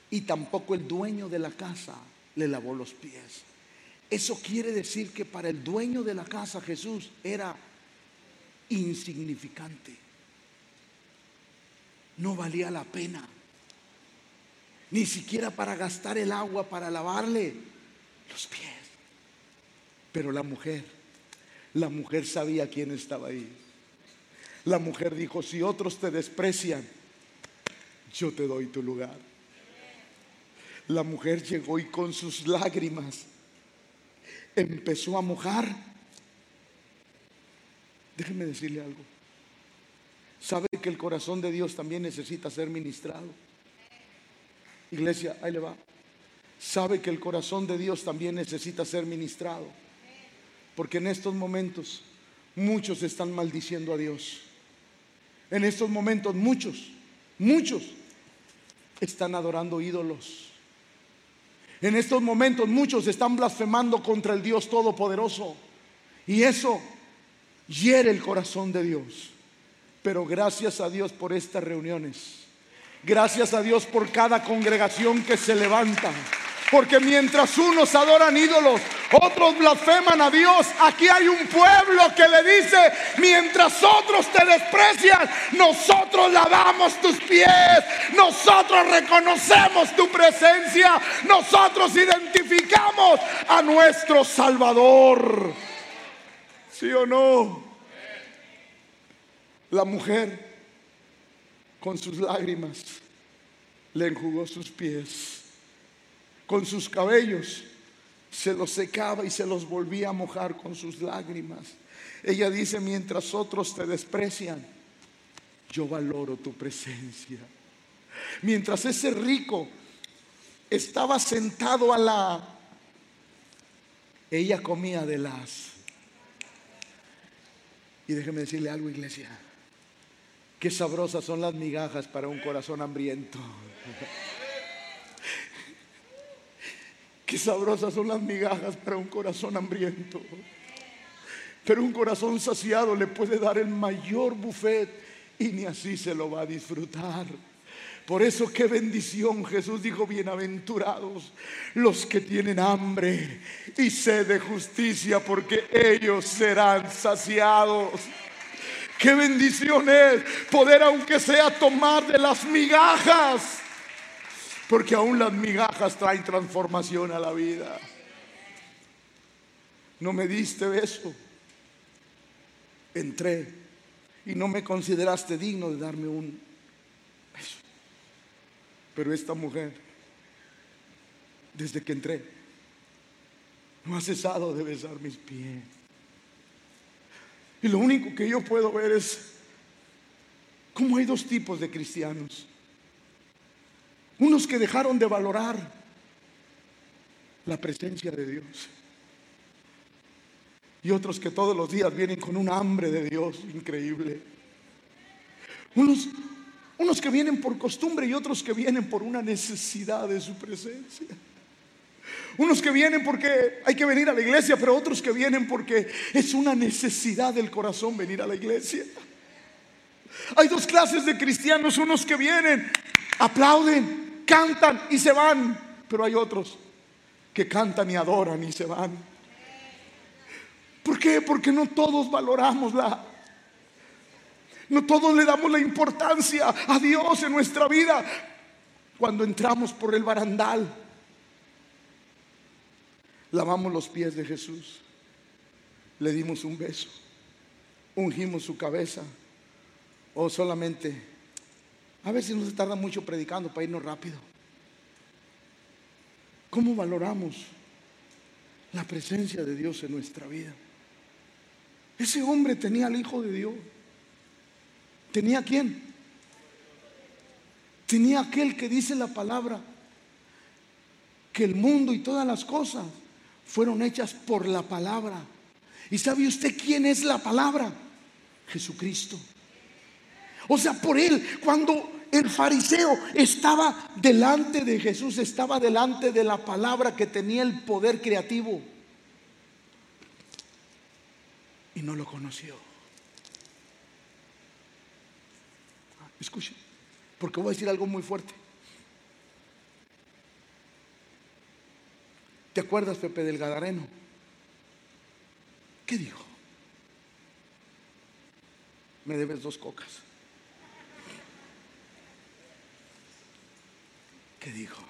y tampoco el dueño de la casa le lavó los pies. Eso quiere decir que para el dueño de la casa Jesús era insignificante. No valía la pena. Ni siquiera para gastar el agua para lavarle los pies. Pero la mujer, la mujer sabía quién estaba ahí. La mujer dijo, si otros te desprecian, yo te doy tu lugar. La mujer llegó y con sus lágrimas empezó a mojar. Déjeme decirle algo. ¿Sabe que el corazón de Dios también necesita ser ministrado? Iglesia, ahí le va. ¿Sabe que el corazón de Dios también necesita ser ministrado? Porque en estos momentos muchos están maldiciendo a Dios. En estos momentos muchos, muchos están adorando ídolos. En estos momentos muchos están blasfemando contra el Dios Todopoderoso. Y eso hiere el corazón de Dios. Pero gracias a Dios por estas reuniones. Gracias a Dios por cada congregación que se levanta. Porque mientras unos adoran ídolos, otros blasfeman a Dios. Aquí hay un pueblo que le dice, mientras otros te desprecian, nosotros lavamos tus pies, nosotros reconocemos tu presencia, nosotros identificamos a nuestro Salvador. ¿Sí o no? La mujer con sus lágrimas le enjugó sus pies con sus cabellos, se los secaba y se los volvía a mojar con sus lágrimas. Ella dice, mientras otros te desprecian, yo valoro tu presencia. Mientras ese rico estaba sentado a la... Ella comía de las... Y déjeme decirle algo, iglesia. Qué sabrosas son las migajas para un corazón hambriento. Qué sabrosas son las migajas para un corazón hambriento. Pero un corazón saciado le puede dar el mayor buffet y ni así se lo va a disfrutar. Por eso qué bendición Jesús dijo, bienaventurados los que tienen hambre y sed de justicia, porque ellos serán saciados. Qué bendición es poder, aunque sea tomar de las migajas Porque aún las migajas traen transformación a la vida. No me diste beso. Entré y no me consideraste digno de darme un beso. Pero esta mujer, desde que entré, no ha cesado de besar mis pies. Y lo único que yo puedo ver es cómo hay dos tipos de cristianos. Unos que dejaron de valorar la presencia de Dios. Y otros que todos los días vienen con un hambre de Dios increíble. Unos, unos que vienen por costumbre y otros que vienen por una necesidad de su presencia. Unos que vienen porque hay que venir a la iglesia, pero otros que vienen porque es una necesidad del corazón venir a la iglesia. Hay dos clases de cristianos, unos que vienen, aplauden, cantan y se van, pero hay otros que cantan y adoran y se van. ¿Por qué? Porque no todos valoramos la... No todos le damos la importancia a Dios en nuestra vida cuando entramos por el barandal lavamos los pies de Jesús, le dimos un beso, ungimos su cabeza, o solamente, a ver si no se tarda mucho predicando para irnos rápido. ¿Cómo valoramos la presencia de Dios en nuestra vida? Ese hombre tenía al Hijo de Dios. ¿Tenía quién? Tenía aquel que dice la palabra, que el mundo y todas las cosas fueron hechas por la palabra. ¿Y sabe usted quién es la palabra? Jesucristo. O sea, por él, cuando el fariseo estaba delante de Jesús, estaba delante de la palabra que tenía el poder creativo. Y no lo conoció. Escuche, porque voy a decir algo muy fuerte. ¿Te acuerdas, Pepe, del Gadareno? ¿Qué dijo? Me debes dos cocas. ¿Qué dijo?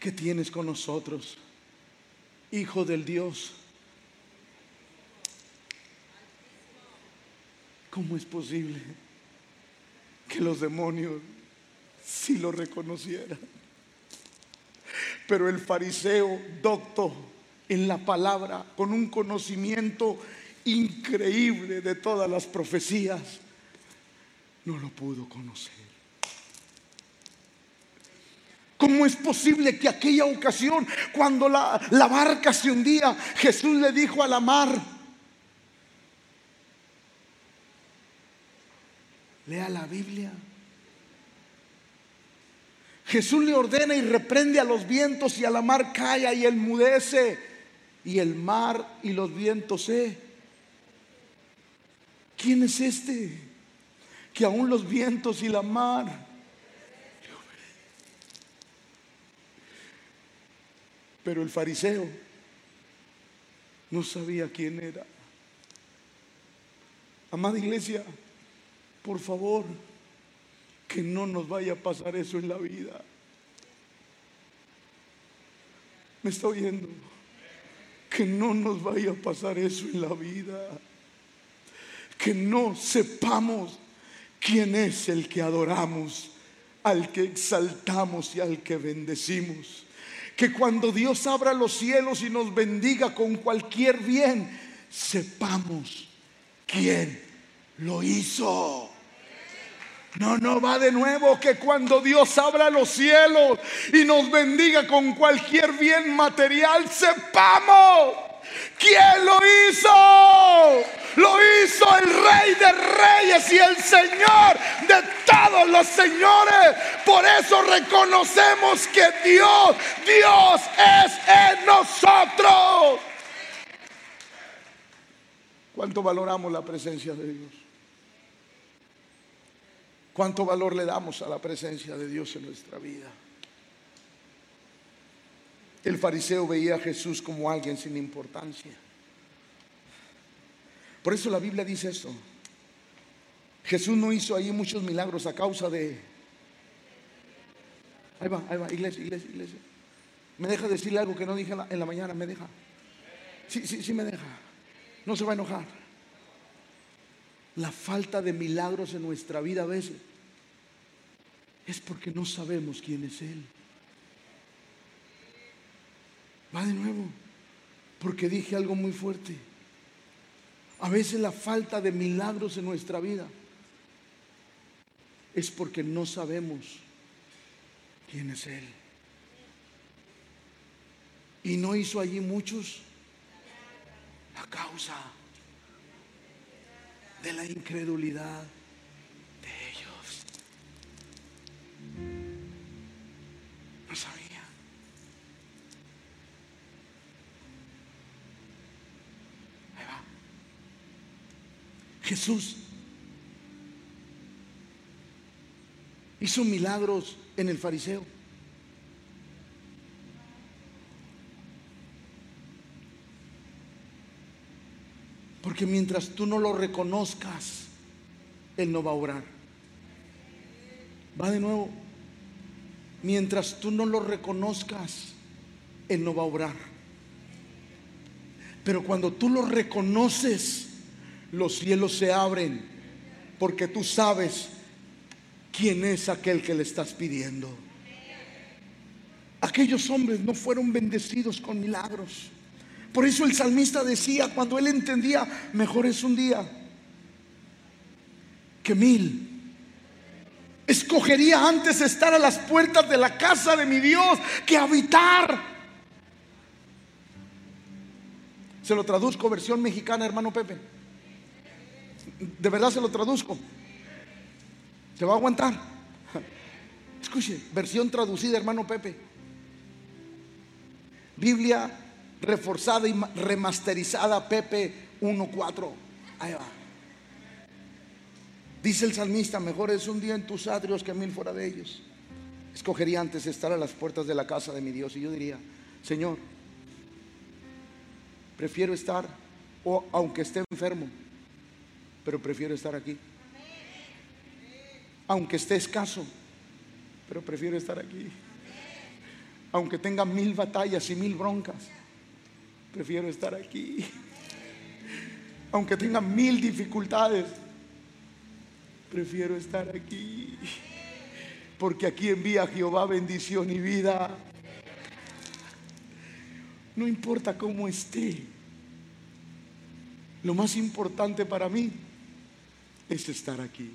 ¿Qué tienes con nosotros, hijo del Dios? ¿Cómo es posible que los demonios si lo reconocieran? Pero el fariseo, docto en la palabra, con un conocimiento increíble de todas las profecías, no lo pudo conocer. ¿Cómo es posible que aquella ocasión, cuando la, la, barca se hundía, Jesús le dijo a la mar, lea la Biblia? Jesús le ordena y reprende a los vientos y a la mar calla y mudece y el mar y los vientos se. ¿Quién es este? Que aún los vientos y la mar Pero el fariseo no sabía quién era. Amada iglesia, por favor, que no nos vaya a pasar eso en la vida. ¿Me está oyendo? Que no nos vaya a pasar eso en la vida. Que no sepamos quién es el que adoramos, al que exaltamos y al que bendecimos. Que cuando Dios abra los cielos y nos bendiga con cualquier bien, sepamos quién lo hizo. No, no va de nuevo que cuando Dios abra los cielos y nos bendiga con cualquier bien material, sepamos quién lo hizo. Lo hizo el Rey de Reyes y el Señor de todos los señores. Por eso reconocemos que Dios, Dios es en nosotros. ¿Cuánto valoramos la presencia de Dios? ¿Cuánto valor le damos a la presencia de Dios en nuestra vida? El fariseo veía a Jesús como alguien sin importancia. Por eso la Biblia dice esto. Jesús no hizo ahí muchos milagros a causa de Ahí va, ahí va, iglesia, iglesia, iglesia. Me deja decirle algo que no dije en la, mañana, me deja. Sí, sí, sí me deja. No se va a enojar. La falta de milagros en nuestra vida a veces es porque no sabemos quién es Él. Va de nuevo, porque dije algo muy fuerte. A veces la falta de milagros en nuestra vida es porque no sabemos quién es Él. Y no hizo allí muchos a causa de la incredulidad Jesús hizo milagros en el fariseo. Porque mientras tú no lo reconozcas, Él no va a orar. Va de nuevo. Mientras tú no lo reconozcas, Él no va a orar. Pero cuando tú lo reconoces, los cielos se abren porque tú sabes quién es aquel que le estás pidiendo. Aquellos hombres no fueron bendecidos con milagros. Por eso el salmista decía, cuando él entendía, mejor es un día que mil. Escogería antes estar a las puertas de la casa de mi Dios que habitar. Se lo traduzco versión mexicana, hermano Pepe. De verdad se lo traduzco. ¿Se va a aguantar? Escuche, versión traducida, hermano Pepe. Biblia reforzada y remasterizada Pepe 1.4. Ahí va. Dice el salmista, mejor es un día en tus atrios que mil fuera de ellos. Escogería antes estar a las puertas de la casa de mi Dios y yo diría, Señor, prefiero estar, o aunque esté enfermo, pero prefiero estar aquí. Aunque esté escaso, pero prefiero estar aquí. Aunque tenga mil batallas y mil broncas, prefiero estar aquí. Aunque tenga mil dificultades, prefiero estar aquí. Porque aquí envía Jehová bendición y vida. No importa cómo esté. Lo más importante para mí es estar aquí.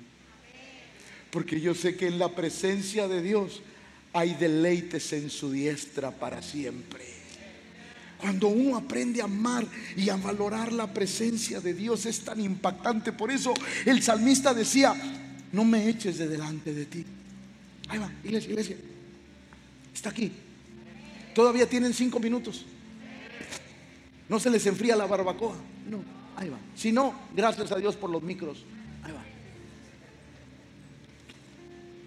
Porque yo sé que en la presencia de Dios hay deleites en su diestra para siempre. Cuando uno aprende a amar y a valorar la presencia de Dios es tan impactante. Por eso el salmista decía, no me eches de delante de ti. Ahí va, iglesia, iglesia. Está aquí. Todavía tienen cinco minutos. No se les enfría la barbacoa. No, ahí va. Si no, gracias a Dios por los micros.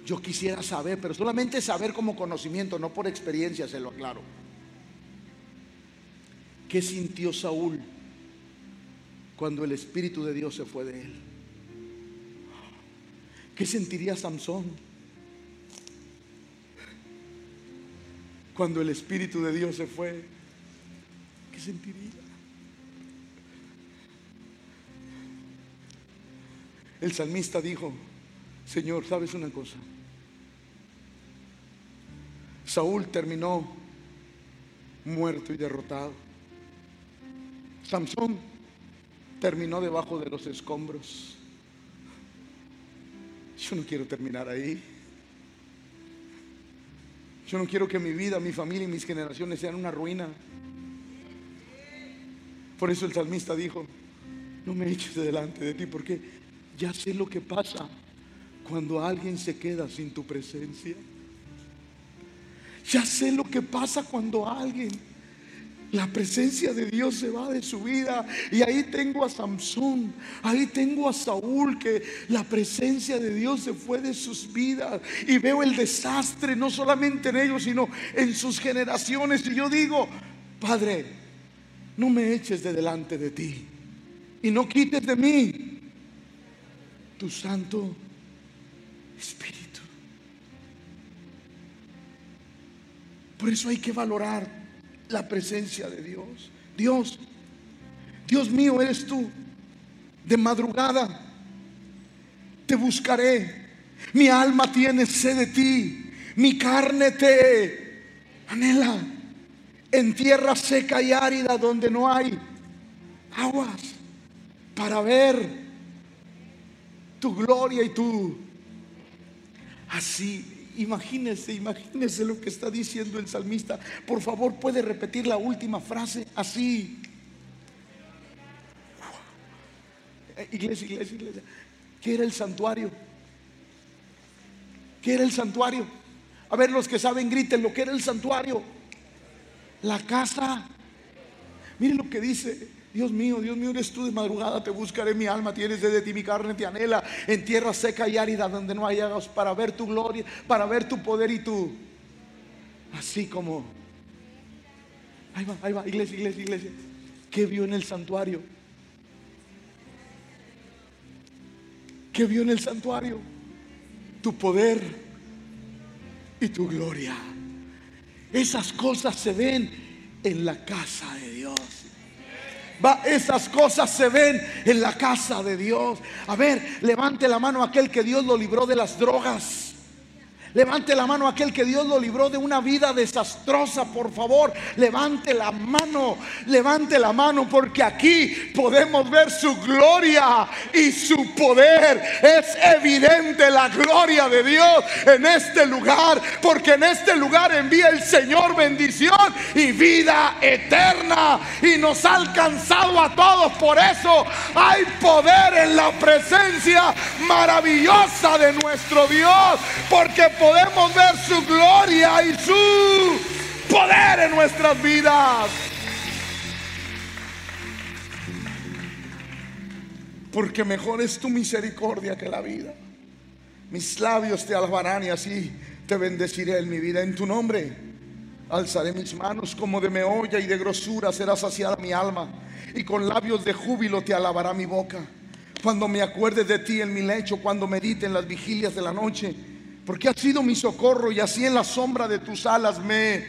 Yo quisiera saber, pero solamente saber como conocimiento, no por experiencia, se lo aclaro. ¿Qué sintió Saúl cuando el Espíritu de Dios se fue de él? ¿Qué sentiría Samson cuando el Espíritu de Dios se fue? ¿Qué sentiría? El salmista dijo, Señor, ¿sabes una cosa? Saúl terminó muerto y derrotado. Samson terminó debajo de los escombros. Yo no quiero terminar ahí. Yo no quiero que mi vida, mi familia y mis generaciones sean una ruina. Por eso el salmista dijo, no me eches delante de ti, porque ya sé lo que pasa cuando alguien se queda sin tu presencia. Ya sé lo que pasa cuando alguien la presencia de Dios se va de su vida. Y ahí tengo a Samson, ahí tengo a Saúl, que la presencia de Dios se fue de sus vidas. Y veo el desastre, no solamente en ellos, sino en sus generaciones. Y yo digo, Padre, no me eches de delante de ti. Y no quites de mí tu Santo Espíritu. Por eso hay que valorar la presencia de Dios. Dios, Dios mío eres tú. De madrugada te buscaré. Mi alma tiene sed de ti. Mi carne te anhela. En tierra seca y árida donde no hay aguas para ver tu gloria y tu así Imagínese, imagínese lo que está diciendo el salmista. Por favor, puede repetir la última frase así. Iglesia, iglesia, iglesia. ¿Qué era el santuario? ¿Qué era el santuario? A ver, los que saben, griten lo que era el santuario. La casa. Miren lo que dice. Dios mío, Dios mío, eres tú de madrugada, te buscaré mi alma, tienes de ti mi carne, te anhela en tierra seca y árida donde no hay aguas para ver tu gloria, para ver tu poder y tu... Así como... Ahí va, ahí va, iglesia, iglesia, iglesia. ¿Qué vio en el santuario? ¿Qué vio en el santuario? Tu poder y tu gloria. Esas cosas se ven en la casa de Dios. Va, esas cosas se ven en la casa de Dios. A ver, levante la mano aquel que Dios lo libró de las drogas. Levante la mano aquel que Dios lo libró de una vida desastrosa, por favor. Levante la mano, levante la mano, porque aquí podemos ver su gloria y su poder. Es evidente la gloria de Dios en este lugar, porque en este lugar envía el Señor bendición y vida eterna. Y nos ha alcanzado a todos. Por eso hay poder en la presencia maravillosa de nuestro Dios, porque podemos ver su gloria y su poder en nuestras vidas. Porque mejor es tu misericordia que la vida. Mis labios te alabarán y así te bendeciré en mi vida. En tu nombre alzaré mis manos como de meolla y de grosura será saciada mi alma. Y con labios de júbilo te alabará mi boca. Cuando me acuerde de ti en mi lecho, cuando medite en las vigilias de la noche porque has sido mi socorro y así en la sombra de tus alas me...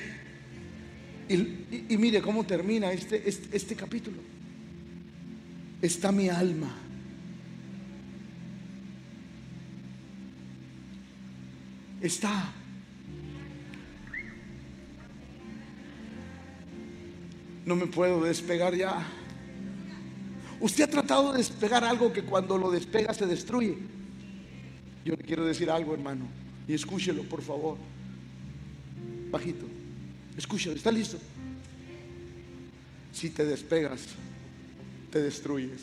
Y, mire cómo termina este, este, este capítulo. Está mi alma. Está. No me puedo despegar ya. Usted ha tratado de despegar algo que cuando lo despega se destruye. Yo le quiero decir algo, hermano. Y escúchelo, por favor. Bajito. Escúchelo. ¿Está listo? Si te despegas, te destruyes.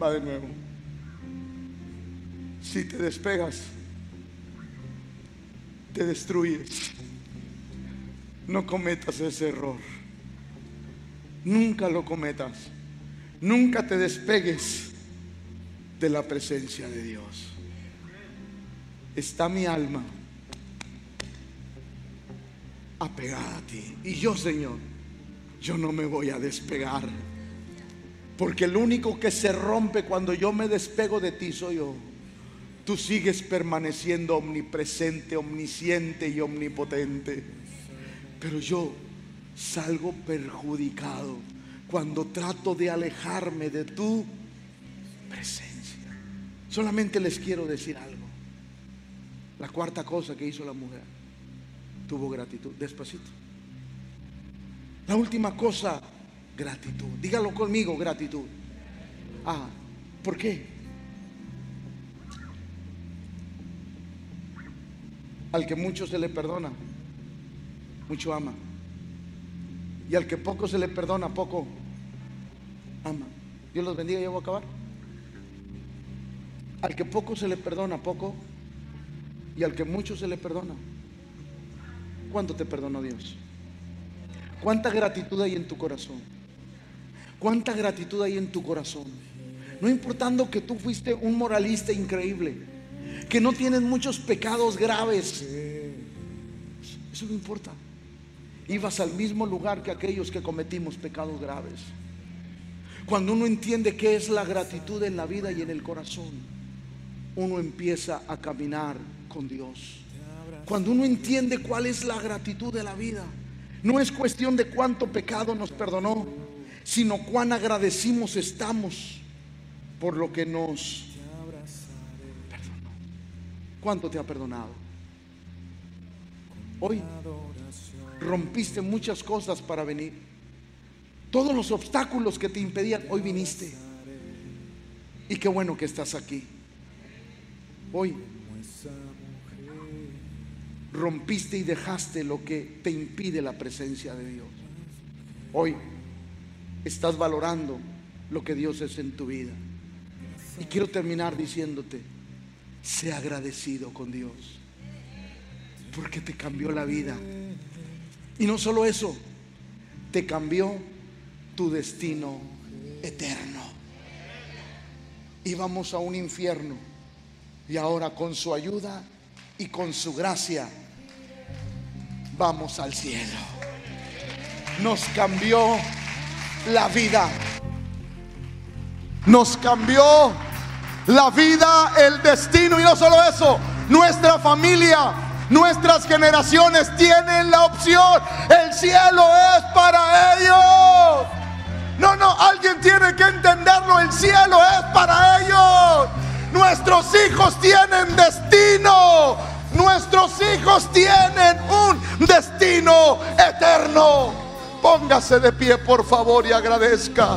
Va de nuevo. Si te despegas, te destruyes. No cometas ese error. Nunca lo cometas. Nunca te despegues de la presencia de Dios. Está mi alma apegada a ti. Y yo, Señor, yo no me voy a despegar. Porque el único que se rompe cuando yo me despego de ti soy yo. Tú sigues permaneciendo omnipresente, omnisciente y omnipotente. Pero yo salgo perjudicado cuando trato de alejarme de tu presencia. Solamente les quiero decir algo. La cuarta cosa que hizo la mujer, tuvo gratitud, despacito. La última cosa, gratitud. Dígalo conmigo, gratitud. Ah, ¿por qué? Al que mucho se le perdona, mucho ama. Y al que poco se le perdona, poco ama. Dios los bendiga, ya voy a acabar. Al que poco se le perdona, poco. Y al que mucho se le perdona. ¿Cuánto te perdonó Dios? ¿Cuánta gratitud hay en tu corazón? ¿Cuánta gratitud hay en tu corazón? No importando que tú fuiste un moralista increíble, que no tienes muchos pecados graves. Eso no importa. Ibas al mismo lugar que aquellos que cometimos pecados graves. Cuando uno entiende qué es la gratitud en la vida y en el corazón uno empieza a caminar con Dios. Cuando uno entiende cuál es la gratitud de la vida, no es cuestión de cuánto pecado nos perdonó, sino cuán agradecimos estamos por lo que nos perdonó. ¿Cuánto te ha perdonado? Hoy rompiste muchas cosas para venir. Todos los obstáculos que te impedían, hoy viniste. Y qué bueno que estás aquí. Hoy rompiste y dejaste lo que te impide la presencia de Dios. Hoy estás valorando lo que Dios es en tu vida. Y quiero terminar diciéndote, sé agradecido con Dios, porque te cambió la vida. Y no solo eso, te cambió tu destino eterno. Íbamos a un infierno y ahora con su ayuda y con su gracia vamos al cielo. Nos cambió la vida. Nos cambió la vida, el destino y no solo eso, nuestra familia, nuestras generaciones tienen la opción. El cielo es para ellos. No, no, alguien tiene que entenderlo. El cielo es para ellos. Nuestros hijos tienen destino. Nuestros hijos tienen un destino eterno. Póngase de pie, por favor, y agradezca.